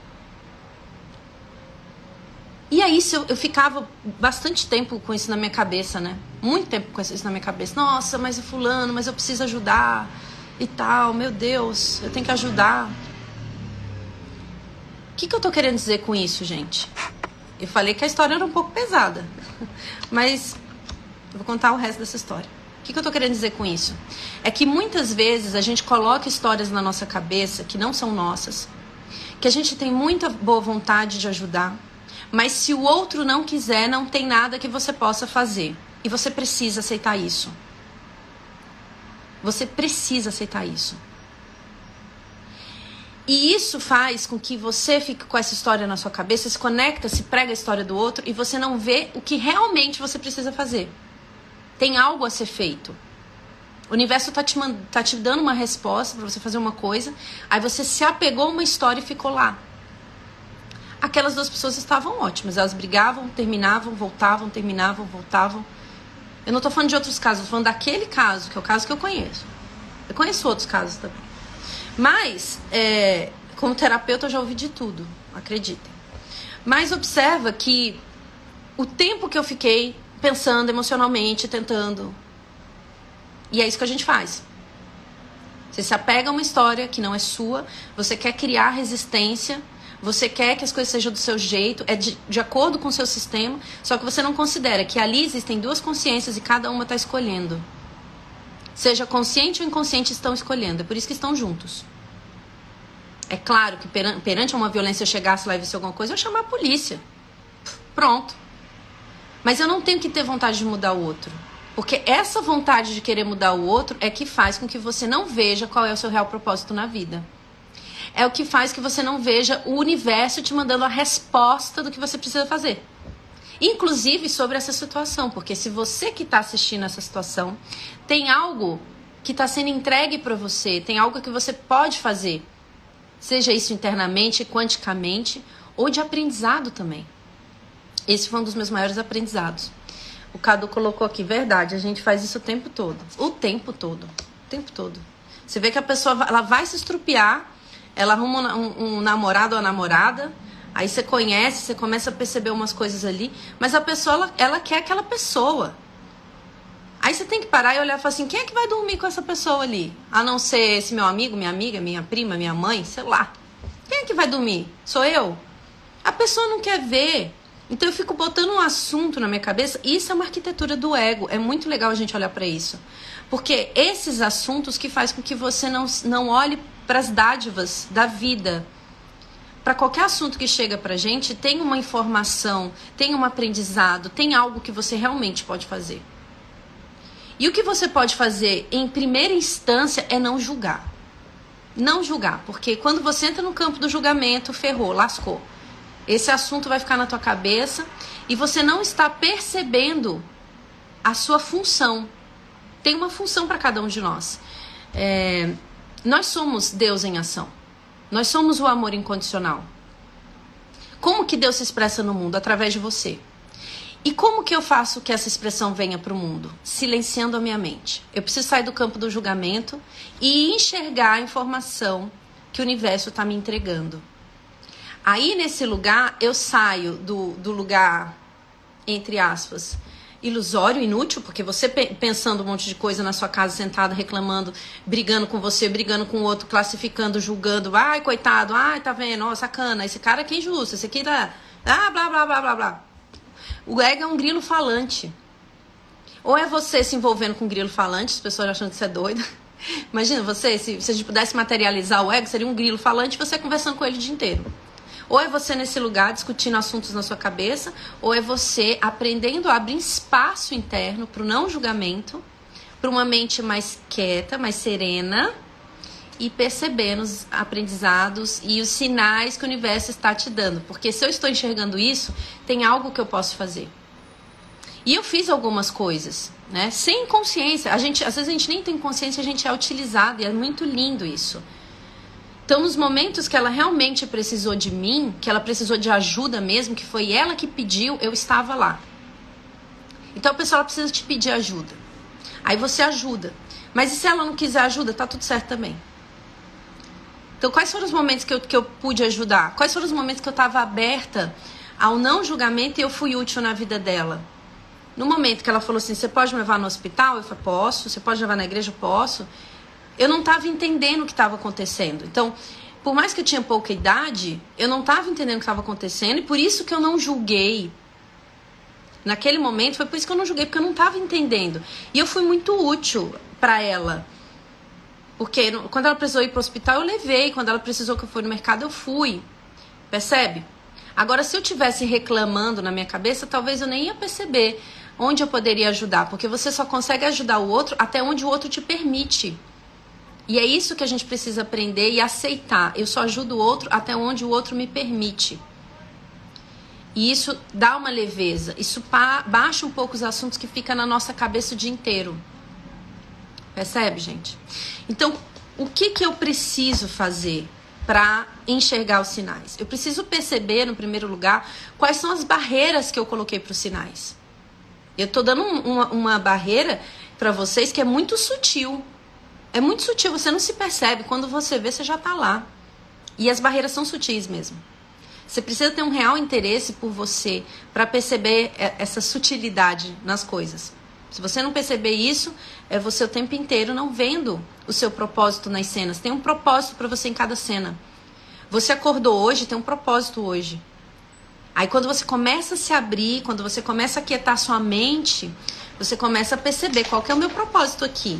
Speaker 1: E aí eu, eu ficava bastante tempo com isso na minha cabeça, né? Muito tempo com isso na minha cabeça. Nossa, mas é fulano, mas eu preciso ajudar e tal. Meu Deus, eu tenho que ajudar. O que, que eu tô querendo dizer com isso, gente? Eu falei que a história era um pouco pesada, mas eu vou contar o resto dessa história. O que, que eu tô querendo dizer com isso? É que muitas vezes a gente coloca histórias na nossa cabeça que não são nossas, que a gente tem muita boa vontade de ajudar, mas se o outro não quiser, não tem nada que você possa fazer. E você precisa aceitar isso. Você precisa aceitar isso. E isso faz com que você fique com essa história na sua cabeça, se conecta, se prega a história do outro e você não vê o que realmente você precisa fazer. Tem algo a ser feito. O universo está te, tá te dando uma resposta para você fazer uma coisa, aí você se apegou a uma história e ficou lá. Aquelas duas pessoas estavam ótimas, elas brigavam, terminavam, voltavam, terminavam, voltavam. Eu não estou falando de outros casos, estou falando daquele caso, que é o caso que eu conheço. Eu conheço outros casos também. Mas, é, como terapeuta, eu já ouvi de tudo, acreditem. Mas observa que o tempo que eu fiquei pensando emocionalmente, tentando. E é isso que a gente faz. Você se apega a uma história que não é sua, você quer criar resistência você quer que as coisas sejam do seu jeito, é de, de acordo com o seu sistema, só que você não considera que ali existem duas consciências e cada uma está escolhendo. Seja consciente ou inconsciente, estão escolhendo. É por isso que estão juntos. É claro que perante uma violência chegasse lá e visse alguma coisa, eu ia chamar a polícia. Pronto. Mas eu não tenho que ter vontade de mudar o outro. Porque essa vontade de querer mudar o outro é que faz com que você não veja qual é o seu real propósito na vida é o que faz que você não veja o universo te mandando a resposta do que você precisa fazer. Inclusive sobre essa situação, porque se você que está assistindo essa situação tem algo que está sendo entregue para você, tem algo que você pode fazer, Seja isso internamente, quanticamente ou de aprendizado também. Esse foi um dos meus maiores aprendizados. O Cadu colocou aqui, verdade, a gente faz isso o tempo todo. O tempo todo. O tempo todo. Você vê que a pessoa ela vai se estrupiar, ela arruma um, um namorado ou namorada, aí você conhece, você começa a perceber umas coisas ali, mas a pessoa, ela, ela quer aquela pessoa. Aí você tem que parar e olhar e falar assim: quem é que vai dormir com essa pessoa ali? A não ser esse meu amigo, minha amiga, minha prima, minha mãe, sei lá. Quem é que vai dormir? Sou eu? A pessoa não quer ver. Então eu fico botando um assunto na minha cabeça. Isso é uma arquitetura do ego. É muito legal a gente olhar para isso. Porque esses assuntos que faz com que você não, não olhe para as dádivas da vida. Para qualquer assunto que chega para gente, tem uma informação, tem um aprendizado, tem algo que você realmente pode fazer. E o que você pode fazer em primeira instância é não julgar. Não julgar, porque quando você entra no campo do julgamento, ferrou, lascou. Esse assunto vai ficar na tua cabeça e você não está percebendo a sua função. Tem uma função para cada um de nós. É, nós somos Deus em ação. Nós somos o amor incondicional. Como que Deus se expressa no mundo? Através de você. E como que eu faço que essa expressão venha para o mundo? Silenciando a minha mente. Eu preciso sair do campo do julgamento e enxergar a informação que o universo está me entregando. Aí, nesse lugar, eu saio do, do lugar, entre aspas, ilusório, inútil, porque você pensando um monte de coisa na sua casa, sentada, reclamando, brigando com você, brigando com o outro, classificando, julgando, ai, coitado, ai, tá vendo, ó, sacana, esse cara aqui é injusto, esse aqui tá. Ah, blá, blá, blá, blá, blá. O ego é um grilo falante. Ou é você se envolvendo com um grilo falante, as pessoas achando que você é doida. Imagina você, se, se a gente pudesse materializar o ego, seria um grilo falante você conversando com ele o dia inteiro. Ou é você nesse lugar discutindo assuntos na sua cabeça, ou é você aprendendo a abrir espaço interno para o não julgamento, para uma mente mais quieta, mais serena e percebendo os aprendizados e os sinais que o universo está te dando. Porque se eu estou enxergando isso, tem algo que eu posso fazer. E eu fiz algumas coisas, né? Sem consciência. A gente, às vezes a gente nem tem consciência, a gente é utilizado e é muito lindo isso. Então, nos momentos que ela realmente precisou de mim, que ela precisou de ajuda mesmo, que foi ela que pediu, eu estava lá. Então, a pessoa precisa te pedir ajuda. Aí você ajuda. Mas e se ela não quiser ajuda, tá tudo certo também. Então, quais foram os momentos que eu, que eu pude ajudar? Quais foram os momentos que eu estava aberta ao não julgamento e eu fui útil na vida dela? No momento que ela falou assim: Você pode me levar no hospital? Eu falei: Posso. Você pode levar na igreja? Posso. Eu não estava entendendo o que estava acontecendo. Então, por mais que eu tinha pouca idade, eu não estava entendendo o que estava acontecendo e por isso que eu não julguei. Naquele momento, foi por isso que eu não julguei, porque eu não estava entendendo. E eu fui muito útil para ela. Porque quando ela precisou ir para o hospital, eu levei. Quando ela precisou que eu fui no mercado, eu fui. Percebe? Agora, se eu tivesse reclamando na minha cabeça, talvez eu nem ia perceber onde eu poderia ajudar. Porque você só consegue ajudar o outro até onde o outro te permite. E é isso que a gente precisa aprender e aceitar. Eu só ajudo o outro até onde o outro me permite. E isso dá uma leveza. Isso baixa um pouco os assuntos que ficam na nossa cabeça o dia inteiro. Percebe, gente? Então, o que, que eu preciso fazer para enxergar os sinais? Eu preciso perceber, no primeiro lugar, quais são as barreiras que eu coloquei para os sinais. Eu estou dando uma, uma barreira para vocês que é muito sutil. É muito sutil, você não se percebe. Quando você vê, você já está lá. E as barreiras são sutis mesmo. Você precisa ter um real interesse por você para perceber essa sutilidade nas coisas. Se você não perceber isso, é você o tempo inteiro não vendo o seu propósito nas cenas. Tem um propósito para você em cada cena. Você acordou hoje, tem um propósito hoje. Aí quando você começa a se abrir, quando você começa a quietar sua mente, você começa a perceber qual é o meu propósito aqui.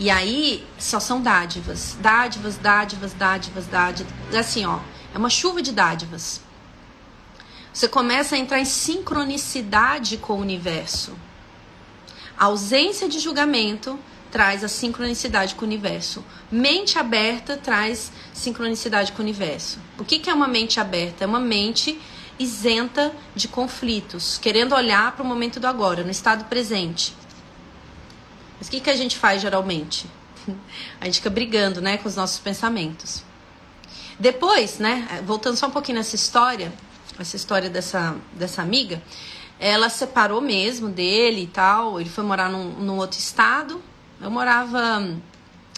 Speaker 1: E aí só são dádivas, dádivas, dádivas, dádivas, dádivas. Assim, ó, é uma chuva de dádivas. Você começa a entrar em sincronicidade com o universo. A ausência de julgamento traz a sincronicidade com o universo. Mente aberta traz sincronicidade com o universo. O que, que é uma mente aberta? É uma mente isenta de conflitos, querendo olhar para o momento do agora, no estado presente. Mas o que, que a gente faz geralmente? A gente fica brigando né, com os nossos pensamentos. Depois, né, voltando só um pouquinho nessa história, essa história dessa, dessa amiga, ela separou mesmo dele e tal. Ele foi morar num, num outro estado. Eu morava.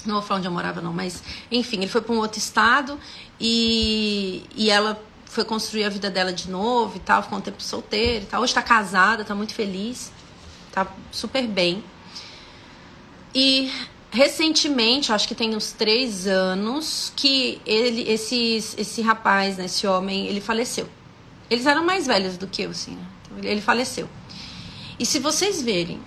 Speaker 1: Não vou falar onde eu morava, não, mas enfim, ele foi para um outro estado e, e ela foi construir a vida dela de novo e tal, ficou um tempo solteira e tal. Hoje está casada, está muito feliz, tá super bem. E recentemente, acho que tem uns três anos, que ele, esses, esse rapaz, né, esse homem, ele faleceu. Eles eram mais velhos do que eu, assim, né? Então, ele faleceu. E se vocês verem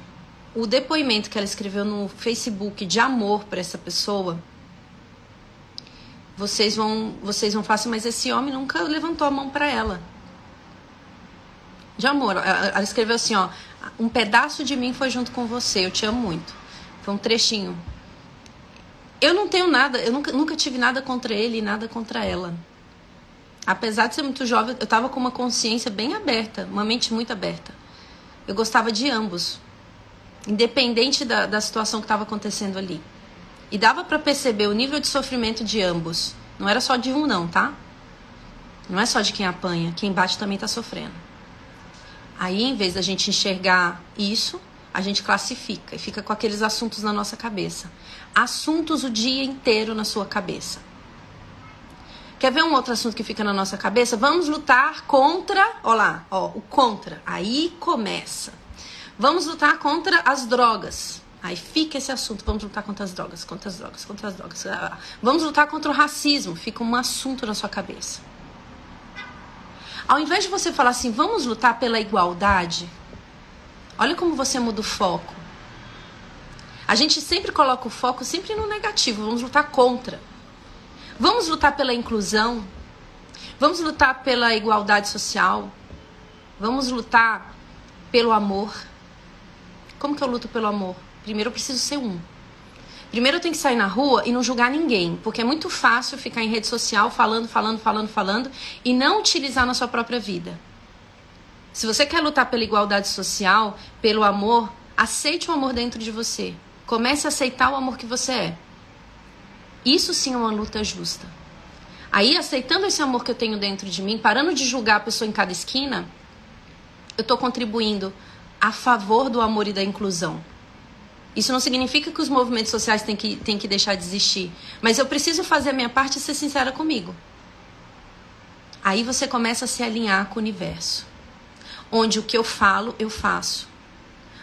Speaker 1: o depoimento que ela escreveu no Facebook de amor para essa pessoa, vocês vão, vocês vão falar assim, mas esse homem nunca levantou a mão para ela. De amor. Ela escreveu assim, ó, um pedaço de mim foi junto com você, eu te amo muito. Foi um trechinho eu não tenho nada, eu nunca, nunca tive nada contra ele e nada contra ela. Apesar de ser muito jovem, eu tava com uma consciência bem aberta, uma mente muito aberta. Eu gostava de ambos, independente da, da situação que estava acontecendo ali. E dava para perceber o nível de sofrimento de ambos. Não era só de um, não, tá? Não é só de quem apanha, quem bate também está sofrendo. Aí, em vez da gente enxergar isso, a gente classifica e fica com aqueles assuntos na nossa cabeça assuntos o dia inteiro na sua cabeça. Quer ver um outro assunto que fica na nossa cabeça? Vamos lutar contra, ó lá, ó, o contra. Aí começa. Vamos lutar contra as drogas. Aí fica esse assunto, vamos lutar contra as drogas, contra as drogas, contra as drogas. Vamos lutar contra o racismo, fica um assunto na sua cabeça. Ao invés de você falar assim, vamos lutar pela igualdade, olha como você muda o foco. A gente sempre coloca o foco sempre no negativo, vamos lutar contra. Vamos lutar pela inclusão. Vamos lutar pela igualdade social. Vamos lutar pelo amor. Como que eu luto pelo amor? Primeiro eu preciso ser um. Primeiro eu tenho que sair na rua e não julgar ninguém, porque é muito fácil ficar em rede social falando, falando, falando, falando e não utilizar na sua própria vida. Se você quer lutar pela igualdade social, pelo amor, aceite o amor dentro de você. Comece a aceitar o amor que você é. Isso sim é uma luta justa. Aí, aceitando esse amor que eu tenho dentro de mim, parando de julgar a pessoa em cada esquina, eu estou contribuindo a favor do amor e da inclusão. Isso não significa que os movimentos sociais têm que, têm que deixar de existir. Mas eu preciso fazer a minha parte e ser sincera comigo. Aí você começa a se alinhar com o universo. Onde o que eu falo, eu faço.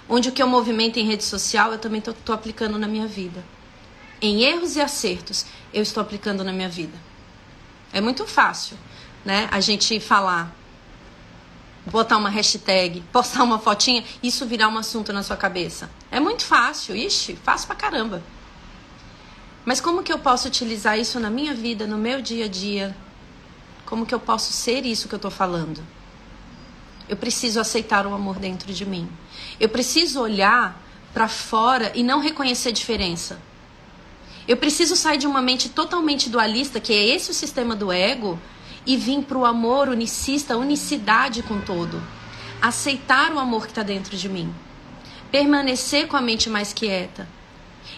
Speaker 1: Onde o que eu movimento em rede social, eu também estou aplicando na minha vida. Em erros e acertos, eu estou aplicando na minha vida. É muito fácil, né? A gente falar, botar uma hashtag, postar uma fotinha, isso virar um assunto na sua cabeça. É muito fácil, ixi, fácil pra caramba. Mas como que eu posso utilizar isso na minha vida, no meu dia a dia? Como que eu posso ser isso que eu estou falando? Eu preciso aceitar o amor dentro de mim. Eu preciso olhar para fora e não reconhecer diferença. Eu preciso sair de uma mente totalmente dualista, que é esse o sistema do ego, e vir para o amor unicista, unicidade com todo. Aceitar o amor que está dentro de mim. Permanecer com a mente mais quieta.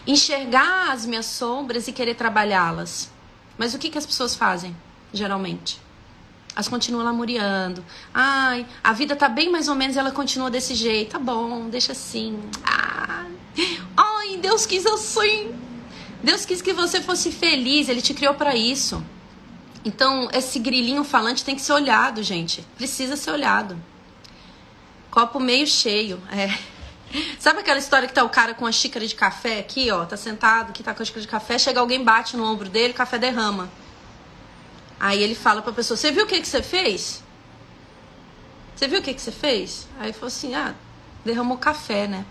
Speaker 1: Enxergar as minhas sombras e querer trabalhá-las. Mas o que, que as pessoas fazem, geralmente? Elas continuam lamuriando. Ai, a vida tá bem mais ou menos ela continua desse jeito. Tá bom, deixa assim. Ai, ai Deus quis assim. Deus quis que você fosse feliz, ele te criou para isso. Então, esse grilinho falante tem que ser olhado, gente. Precisa ser olhado. Copo meio cheio, é. Sabe aquela história que tá o cara com a xícara de café aqui, ó, tá sentado, que tá com a xícara de café, chega alguém bate no ombro dele, o café derrama. Aí ele fala pra pessoa: Você viu o que, que você fez? Você viu o que, que você fez? Aí falou assim: Ah, derramou café, né?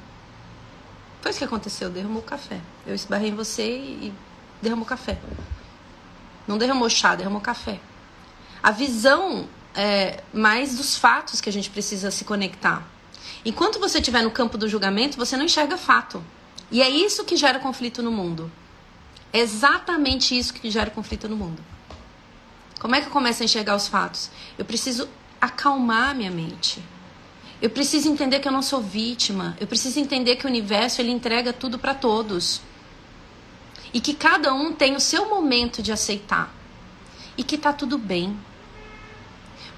Speaker 1: Foi isso que aconteceu: derramou café. Eu esbarrei em você e derramou café. Não derramou chá, derramou café. A visão é mais dos fatos que a gente precisa se conectar. Enquanto você estiver no campo do julgamento, você não enxerga fato. E é isso que gera conflito no mundo. É exatamente isso que gera conflito no mundo. Como é que eu começo a enxergar os fatos? Eu preciso acalmar minha mente. Eu preciso entender que eu não sou vítima. Eu preciso entender que o universo ele entrega tudo para todos. E que cada um tem o seu momento de aceitar. e que tá tudo bem.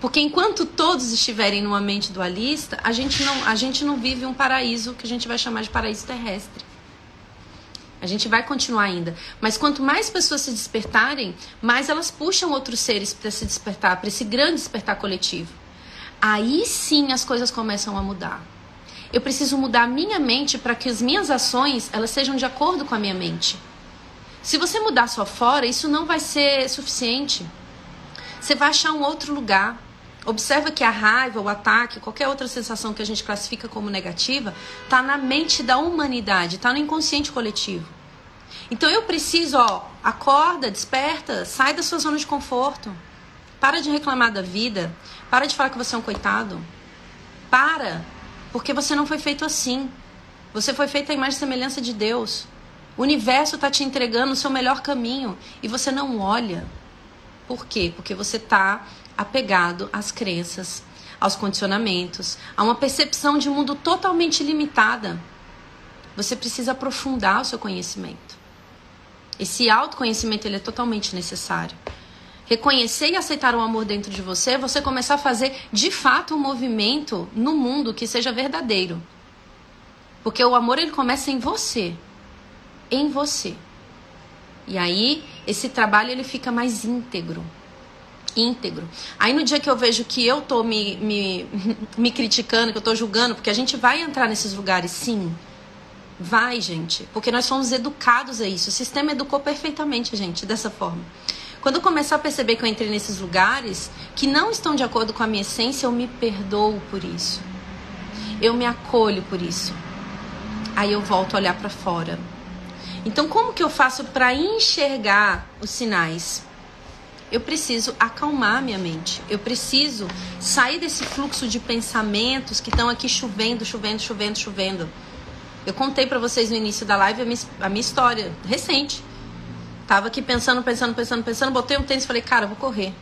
Speaker 1: Porque enquanto todos estiverem numa mente dualista, a gente não, a gente não vive um paraíso que a gente vai chamar de paraíso terrestre. A gente vai continuar ainda. Mas quanto mais pessoas se despertarem, mais elas puxam outros seres para se despertar, para esse grande despertar coletivo. Aí sim as coisas começam a mudar. Eu preciso mudar a minha mente para que as minhas ações elas sejam de acordo com a minha mente. Se você mudar só fora, isso não vai ser suficiente. Você vai achar um outro lugar. Observa que a raiva, o ataque, qualquer outra sensação que a gente classifica como negativa, está na mente da humanidade, está no inconsciente coletivo. Então eu preciso, ó, acorda, desperta, sai da sua zona de conforto. Para de reclamar da vida. Para de falar que você é um coitado. Para, porque você não foi feito assim. Você foi feito à imagem e semelhança de Deus. O universo está te entregando o seu melhor caminho e você não olha. Por quê? Porque você está apegado às crenças, aos condicionamentos, a uma percepção de mundo totalmente limitada. Você precisa aprofundar o seu conhecimento. Esse autoconhecimento ele é totalmente necessário. Reconhecer e aceitar o amor dentro de você, você começar a fazer de fato um movimento no mundo que seja verdadeiro. Porque o amor ele começa em você em você. E aí, esse trabalho ele fica mais íntegro. Íntegro. Aí no dia que eu vejo que eu tô me, me, me criticando, que eu tô julgando, porque a gente vai entrar nesses lugares, sim. Vai, gente. Porque nós fomos educados a isso. O sistema educou perfeitamente a gente dessa forma. Quando eu começar a perceber que eu entrei nesses lugares que não estão de acordo com a minha essência, eu me perdoo por isso. Eu me acolho por isso. Aí eu volto a olhar para fora então, como que eu faço para enxergar os sinais? Eu preciso acalmar minha mente. Eu preciso sair desse fluxo de pensamentos que estão aqui chovendo, chovendo, chovendo, chovendo. Eu contei para vocês no início da live a minha, a minha, história recente. Tava aqui pensando, pensando, pensando, pensando, botei um tênis e falei, cara, vou correr.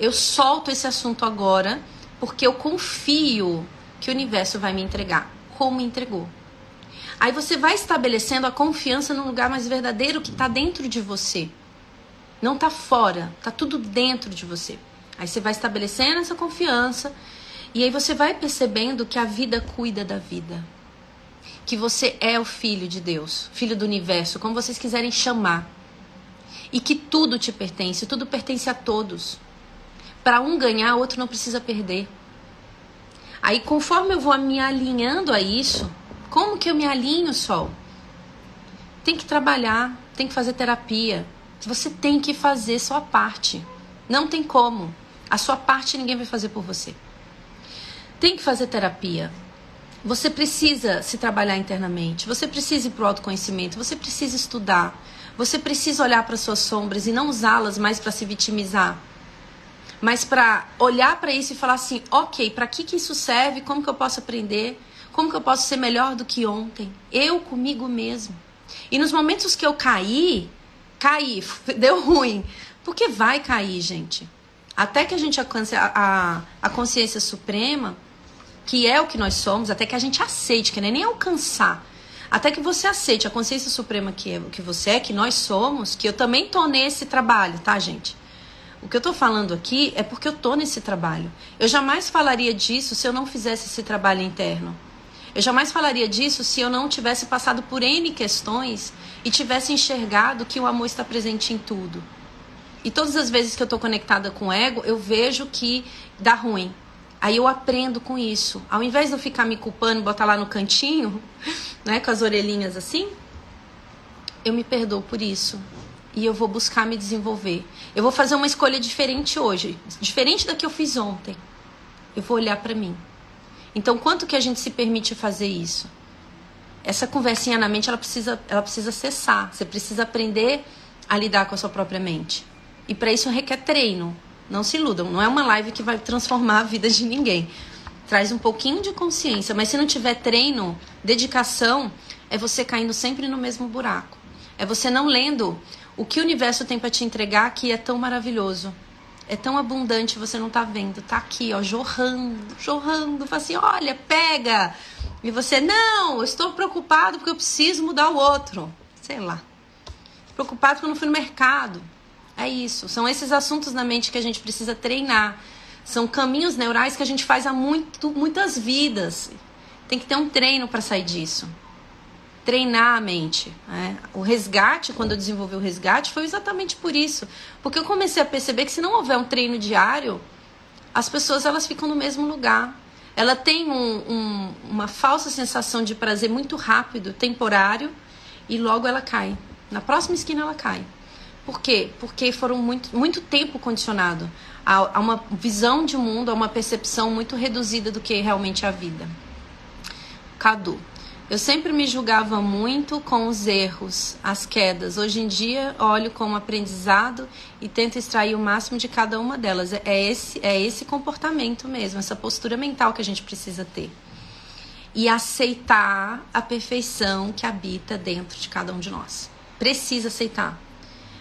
Speaker 1: Eu solto esse assunto agora porque eu confio que o universo vai me entregar, como entregou. Aí você vai estabelecendo a confiança no lugar mais verdadeiro que está dentro de você. Não está fora, está tudo dentro de você. Aí você vai estabelecendo essa confiança e aí você vai percebendo que a vida cuida da vida. Que você é o filho de Deus, filho do universo, como vocês quiserem chamar. E que tudo te pertence, tudo pertence a todos. Para um ganhar, o outro não precisa perder. Aí, conforme eu vou me alinhando a isso, como que eu me alinho, Sol? Tem que trabalhar, tem que fazer terapia. Você tem que fazer sua parte. Não tem como. A sua parte ninguém vai fazer por você. Tem que fazer terapia. Você precisa se trabalhar internamente. Você precisa ir para o autoconhecimento. Você precisa estudar. Você precisa olhar para suas sombras e não usá-las mais para se vitimizar. Mas para olhar para isso e falar assim: ok, para que, que isso serve? Como que eu posso aprender? Como que eu posso ser melhor do que ontem? Eu comigo mesmo. E nos momentos que eu caí, caí, deu ruim. Porque vai cair, gente. Até que a gente alcance a, a, a consciência suprema, que é o que nós somos, até que a gente aceite, que não é nem alcançar. Até que você aceite a consciência suprema que é que você é, que nós somos, que eu também tô nesse trabalho, tá, gente? O que eu tô falando aqui é porque eu tô nesse trabalho. Eu jamais falaria disso se eu não fizesse esse trabalho interno. Eu jamais falaria disso se eu não tivesse passado por N questões e tivesse enxergado que o amor está presente em tudo. E todas as vezes que eu estou conectada com o ego, eu vejo que dá ruim. Aí eu aprendo com isso. Ao invés de eu ficar me culpando, botar lá no cantinho, né, com as orelhinhas assim, eu me perdoo por isso. E eu vou buscar me desenvolver. Eu vou fazer uma escolha diferente hoje, diferente da que eu fiz ontem. Eu vou olhar para mim. Então, quanto que a gente se permite fazer isso? Essa conversinha na mente, ela precisa, ela precisa cessar. Você precisa aprender a lidar com a sua própria mente. E para isso requer treino. Não se iludam, não é uma live que vai transformar a vida de ninguém. Traz um pouquinho de consciência, mas se não tiver treino, dedicação, é você caindo sempre no mesmo buraco. É você não lendo o que o universo tem para te entregar que é tão maravilhoso é tão abundante, você não tá vendo. Tá aqui, ó, jorrando, jorrando. Fala assim, olha, pega. E você, não, eu estou preocupado porque eu preciso mudar o outro. Sei lá. Preocupado porque eu não fui no mercado. É isso. São esses assuntos na mente que a gente precisa treinar. São caminhos neurais que a gente faz há muito, muitas vidas. Tem que ter um treino para sair disso. Treinar a mente. Né? O resgate, quando eu desenvolvi o resgate, foi exatamente por isso. Porque eu comecei a perceber que se não houver um treino diário, as pessoas elas ficam no mesmo lugar. Ela tem um, um, uma falsa sensação de prazer muito rápido, temporário, e logo ela cai. Na próxima esquina ela cai. Por quê? Porque foram muito, muito tempo condicionado a, a uma visão de mundo, a uma percepção muito reduzida do que realmente é a vida. Cadu. Eu sempre me julgava muito com os erros, as quedas. Hoje em dia, olho como aprendizado e tento extrair o máximo de cada uma delas. É esse, é esse comportamento mesmo, essa postura mental que a gente precisa ter. E aceitar a perfeição que habita dentro de cada um de nós. Precisa aceitar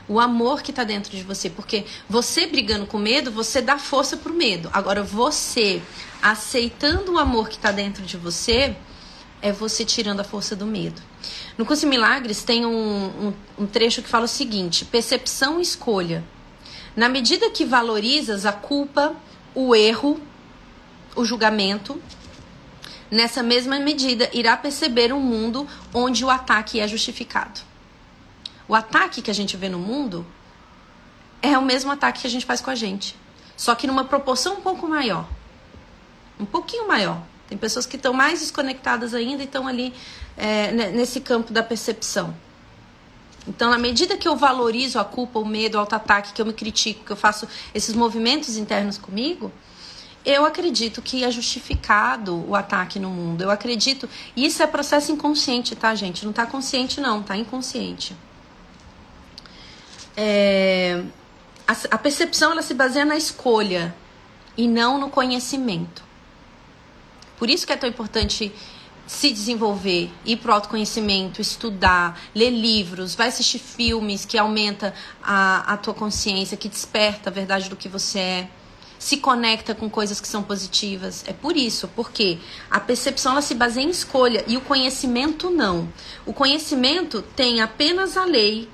Speaker 1: o amor que está dentro de você, porque você brigando com medo, você dá força pro medo. Agora você aceitando o amor que está dentro de você, é você tirando a força do medo. No Curso em Milagres tem um, um, um trecho que fala o seguinte: percepção e escolha. Na medida que valorizas a culpa, o erro, o julgamento, nessa mesma medida irá perceber um mundo onde o ataque é justificado. O ataque que a gente vê no mundo é o mesmo ataque que a gente faz com a gente, só que numa proporção um pouco maior. Um pouquinho maior. Tem pessoas que estão mais desconectadas ainda e estão ali é, nesse campo da percepção. Então, na medida que eu valorizo a culpa, o medo, o auto-ataque, que eu me critico, que eu faço esses movimentos internos comigo, eu acredito que é justificado o ataque no mundo. Eu acredito. Isso é processo inconsciente, tá, gente? Não tá consciente, não, tá inconsciente é, a, a percepção ela se baseia na escolha e não no conhecimento. Por isso que é tão importante se desenvolver, ir para o autoconhecimento, estudar, ler livros, vai assistir filmes que aumenta a, a tua consciência, que desperta a verdade do que você é, se conecta com coisas que são positivas. É por isso, porque a percepção ela se baseia em escolha e o conhecimento não. O conhecimento tem apenas a lei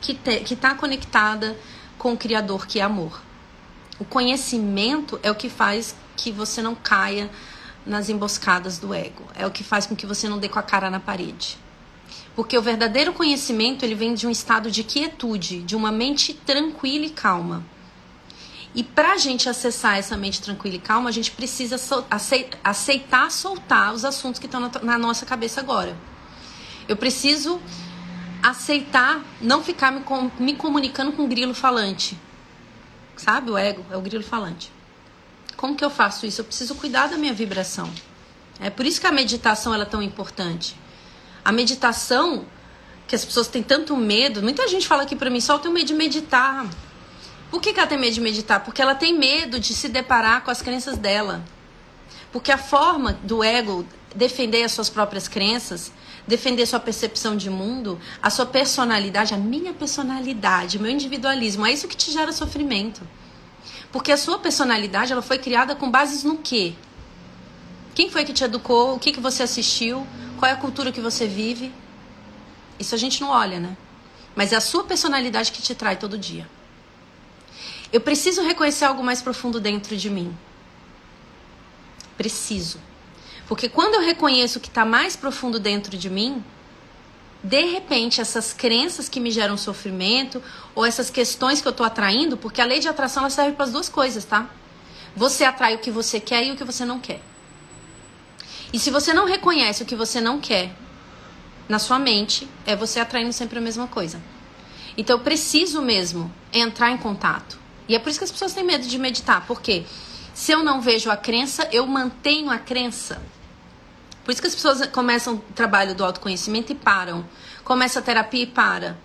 Speaker 1: que está conectada com o Criador, que é amor. O conhecimento é o que faz que você não caia nas emboscadas do ego. É o que faz com que você não dê com a cara na parede. Porque o verdadeiro conhecimento ele vem de um estado de quietude, de uma mente tranquila e calma. E para a gente acessar essa mente tranquila e calma, a gente precisa aceitar, soltar os assuntos que estão na nossa cabeça agora. Eu preciso aceitar não ficar me, com, me comunicando com o grilo falante. Sabe? O ego é o grilo falante. Como que eu faço isso? Eu preciso cuidar da minha vibração. É por isso que a meditação ela é tão importante. A meditação, que as pessoas têm tanto medo, muita gente fala aqui para mim, só tenho medo de meditar. Por que, que ela tem medo de meditar? Porque ela tem medo de se deparar com as crenças dela. Porque a forma do ego defender as suas próprias crenças defender sua percepção de mundo, a sua personalidade, a minha personalidade, meu individualismo, é isso que te gera sofrimento. Porque a sua personalidade, ela foi criada com bases no quê? Quem foi que te educou? O que, que você assistiu? Qual é a cultura que você vive? Isso a gente não olha, né? Mas é a sua personalidade que te trai todo dia. Eu preciso reconhecer algo mais profundo dentro de mim. Preciso. Porque quando eu reconheço o que está mais profundo dentro de mim, de repente essas crenças que me geram sofrimento ou essas questões que eu estou atraindo, porque a lei de atração ela serve para as duas coisas, tá? Você atrai o que você quer e o que você não quer. E se você não reconhece o que você não quer na sua mente, é você atraindo sempre a mesma coisa. Então eu preciso mesmo entrar em contato. E é por isso que as pessoas têm medo de meditar, porque se eu não vejo a crença, eu mantenho a crença. Por isso que as pessoas começam o trabalho do autoconhecimento e param. Começa a terapia e para.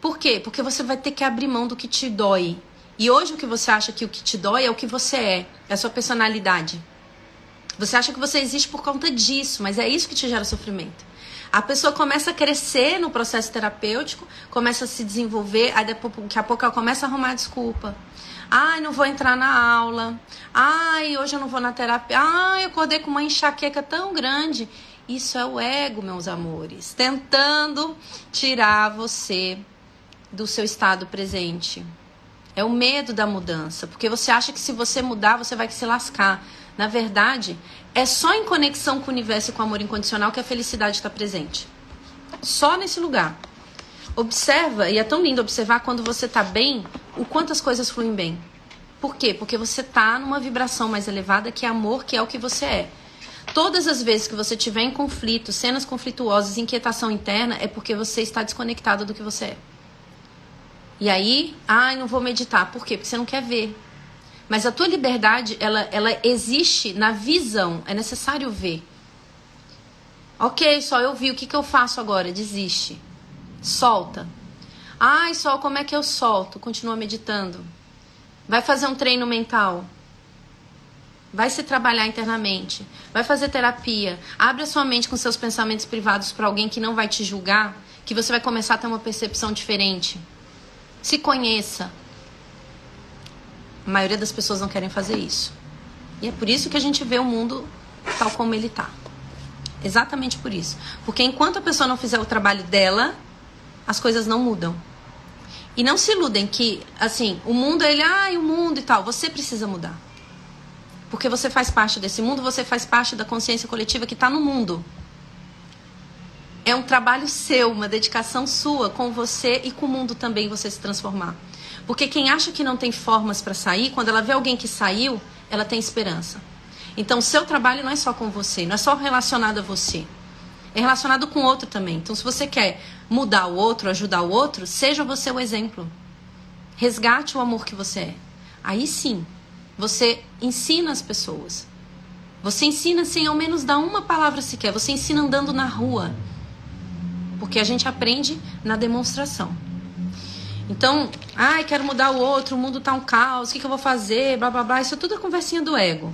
Speaker 1: Por quê? Porque você vai ter que abrir mão do que te dói. E hoje o que você acha que o que te dói é o que você é, é a sua personalidade. Você acha que você existe por conta disso, mas é isso que te gera sofrimento. A pessoa começa a crescer no processo terapêutico, começa a se desenvolver, aí daqui a pouco ela começa a arrumar desculpa. Ai, não vou entrar na aula. Ai, hoje eu não vou na terapia. Ai, eu acordei com uma enxaqueca tão grande. Isso é o ego, meus amores, tentando tirar você do seu estado presente. É o medo da mudança, porque você acha que se você mudar, você vai se lascar. Na verdade, é só em conexão com o universo e com o amor incondicional que a felicidade está presente. Só nesse lugar. Observa, e é tão lindo observar quando você está bem, o quanto as coisas fluem bem. Por quê? Porque você está numa vibração mais elevada que é amor, que é o que você é. Todas as vezes que você tiver em conflito, cenas conflituosas, inquietação interna, é porque você está desconectado do que você é. E aí, ai, ah, não vou meditar. Por quê? Porque você não quer ver. Mas a tua liberdade, ela, ela existe na visão. É necessário ver. Ok, só eu vi. O que, que eu faço agora? Desiste. Solta. Ai, só como é que eu solto? Continua meditando. Vai fazer um treino mental. Vai se trabalhar internamente. Vai fazer terapia. Abre a sua mente com seus pensamentos privados para alguém que não vai te julgar, que você vai começar a ter uma percepção diferente. Se conheça. A maioria das pessoas não querem fazer isso. E é por isso que a gente vê o mundo tal como ele está. Exatamente por isso. Porque enquanto a pessoa não fizer o trabalho dela, as coisas não mudam. E não se iludem que, assim, o mundo, ele, ai, ah, o mundo e tal. Você precisa mudar. Porque você faz parte desse mundo, você faz parte da consciência coletiva que está no mundo. É um trabalho seu, uma dedicação sua com você e com o mundo também você se transformar. Porque quem acha que não tem formas para sair, quando ela vê alguém que saiu, ela tem esperança. Então, seu trabalho não é só com você, não é só relacionado a você. É relacionado com o outro também. Então, se você quer mudar o outro, ajudar o outro, seja você o exemplo. Resgate o amor que você é. Aí sim, você ensina as pessoas. Você ensina sem ao menos dar uma palavra sequer. Você ensina andando na rua. Porque a gente aprende na demonstração. Então, ai, quero mudar o outro, o mundo tá um caos, o que, que eu vou fazer, blá blá blá. Isso é tudo a conversinha do ego.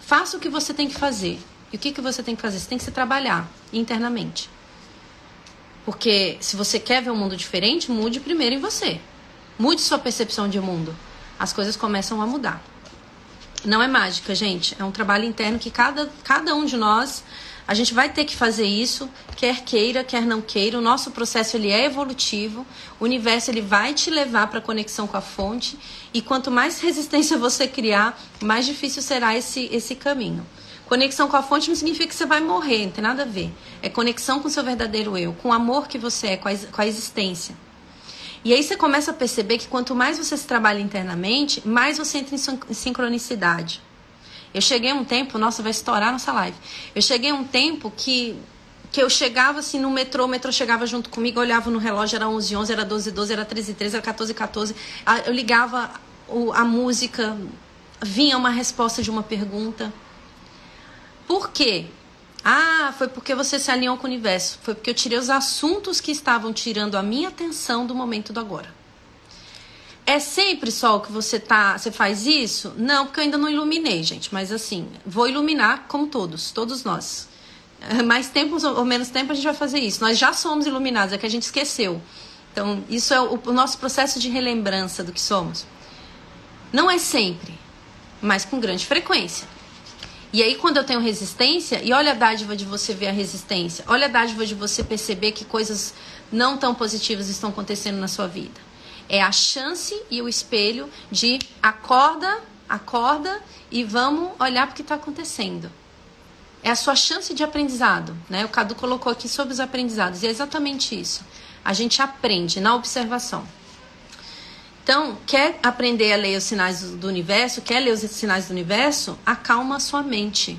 Speaker 1: Faça o que você tem que fazer. O que, que você tem que fazer? Você tem que se trabalhar internamente. Porque se você quer ver um mundo diferente, mude primeiro em você. Mude sua percepção de mundo. As coisas começam a mudar. Não é mágica, gente. É um trabalho interno que cada, cada um de nós a gente vai ter que fazer isso, quer queira, quer não queira. O nosso processo ele é evolutivo. O universo ele vai te levar para a conexão com a fonte e quanto mais resistência você criar, mais difícil será esse esse caminho. Conexão com a fonte não significa que você vai morrer, não tem nada a ver. É conexão com o seu verdadeiro eu, com o amor que você é, com a, com a existência. E aí você começa a perceber que quanto mais você se trabalha internamente, mais você entra em sincronicidade. Eu cheguei um tempo, nossa, vai estourar nossa live. Eu cheguei um tempo que que eu chegava assim no metrô, o metrô chegava junto comigo, eu olhava no relógio, era 11 11, era 12 12, era 13 13, era 14 14. Eu ligava a música, vinha uma resposta de uma pergunta. Por quê? Ah, foi porque você se alinhou com o universo. Foi porque eu tirei os assuntos que estavam tirando a minha atenção do momento do agora. É sempre só que você tá, você faz isso? Não, porque eu ainda não iluminei, gente. Mas assim, vou iluminar como todos, todos nós. Mais tempo ou menos tempo a gente vai fazer isso. Nós já somos iluminados, é que a gente esqueceu. Então, isso é o, o nosso processo de relembrança do que somos. Não é sempre, mas com grande frequência. E aí, quando eu tenho resistência, e olha a dádiva de você ver a resistência, olha a dádiva de você perceber que coisas não tão positivas estão acontecendo na sua vida. É a chance e o espelho de acorda, acorda e vamos olhar para o que está acontecendo. É a sua chance de aprendizado, né? O Cadu colocou aqui sobre os aprendizados, e é exatamente isso. A gente aprende na observação. Então, quer aprender a ler os sinais do universo, quer ler os sinais do universo? Acalma a sua mente.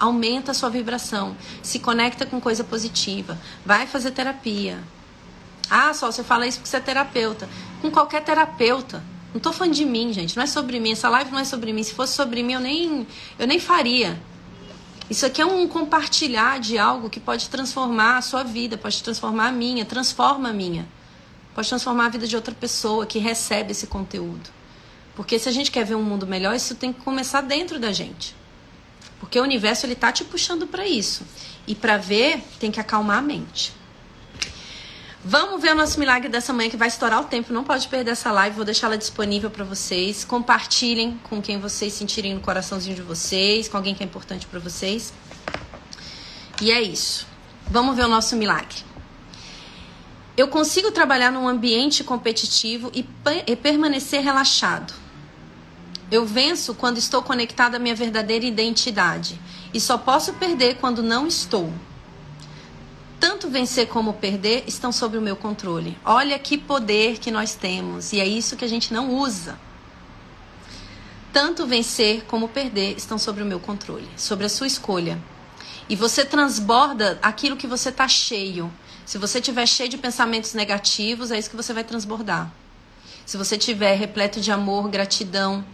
Speaker 1: Aumenta a sua vibração. Se conecta com coisa positiva. Vai fazer terapia. Ah, só você fala isso porque você é terapeuta. Com qualquer terapeuta. Não tô falando de mim, gente. Não é sobre mim. Essa live não é sobre mim. Se fosse sobre mim, eu nem, eu nem faria. Isso aqui é um compartilhar de algo que pode transformar a sua vida, pode transformar a minha, transforma a minha pode transformar a vida de outra pessoa que recebe esse conteúdo. Porque se a gente quer ver um mundo melhor, isso tem que começar dentro da gente. Porque o universo ele tá te puxando para isso. E para ver, tem que acalmar a mente. Vamos ver o nosso milagre dessa manhã que vai estourar o tempo. Não pode perder essa live, vou deixar ela disponível para vocês. Compartilhem com quem vocês sentirem no coraçãozinho de vocês, com alguém que é importante para vocês. E é isso. Vamos ver o nosso milagre. Eu consigo trabalhar num ambiente competitivo e, e permanecer relaxado. Eu venço quando estou conectado à minha verdadeira identidade e só posso perder quando não estou. Tanto vencer como perder estão sob o meu controle. Olha que poder que nós temos e é isso que a gente não usa. Tanto vencer como perder estão sobre o meu controle, sobre a sua escolha. E você transborda aquilo que você está cheio. Se você estiver cheio de pensamentos negativos, é isso que você vai transbordar. Se você estiver repleto de amor, gratidão,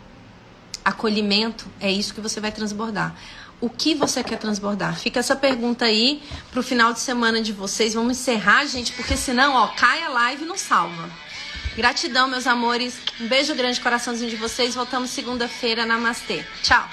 Speaker 1: acolhimento, é isso que você vai transbordar. O que você quer transbordar? Fica essa pergunta aí pro final de semana de vocês. Vamos encerrar, gente, porque senão, ó, cai a live e não salva. Gratidão, meus amores. Um beijo grande, coraçãozinho de vocês. Voltamos segunda-feira. Namastê. Tchau.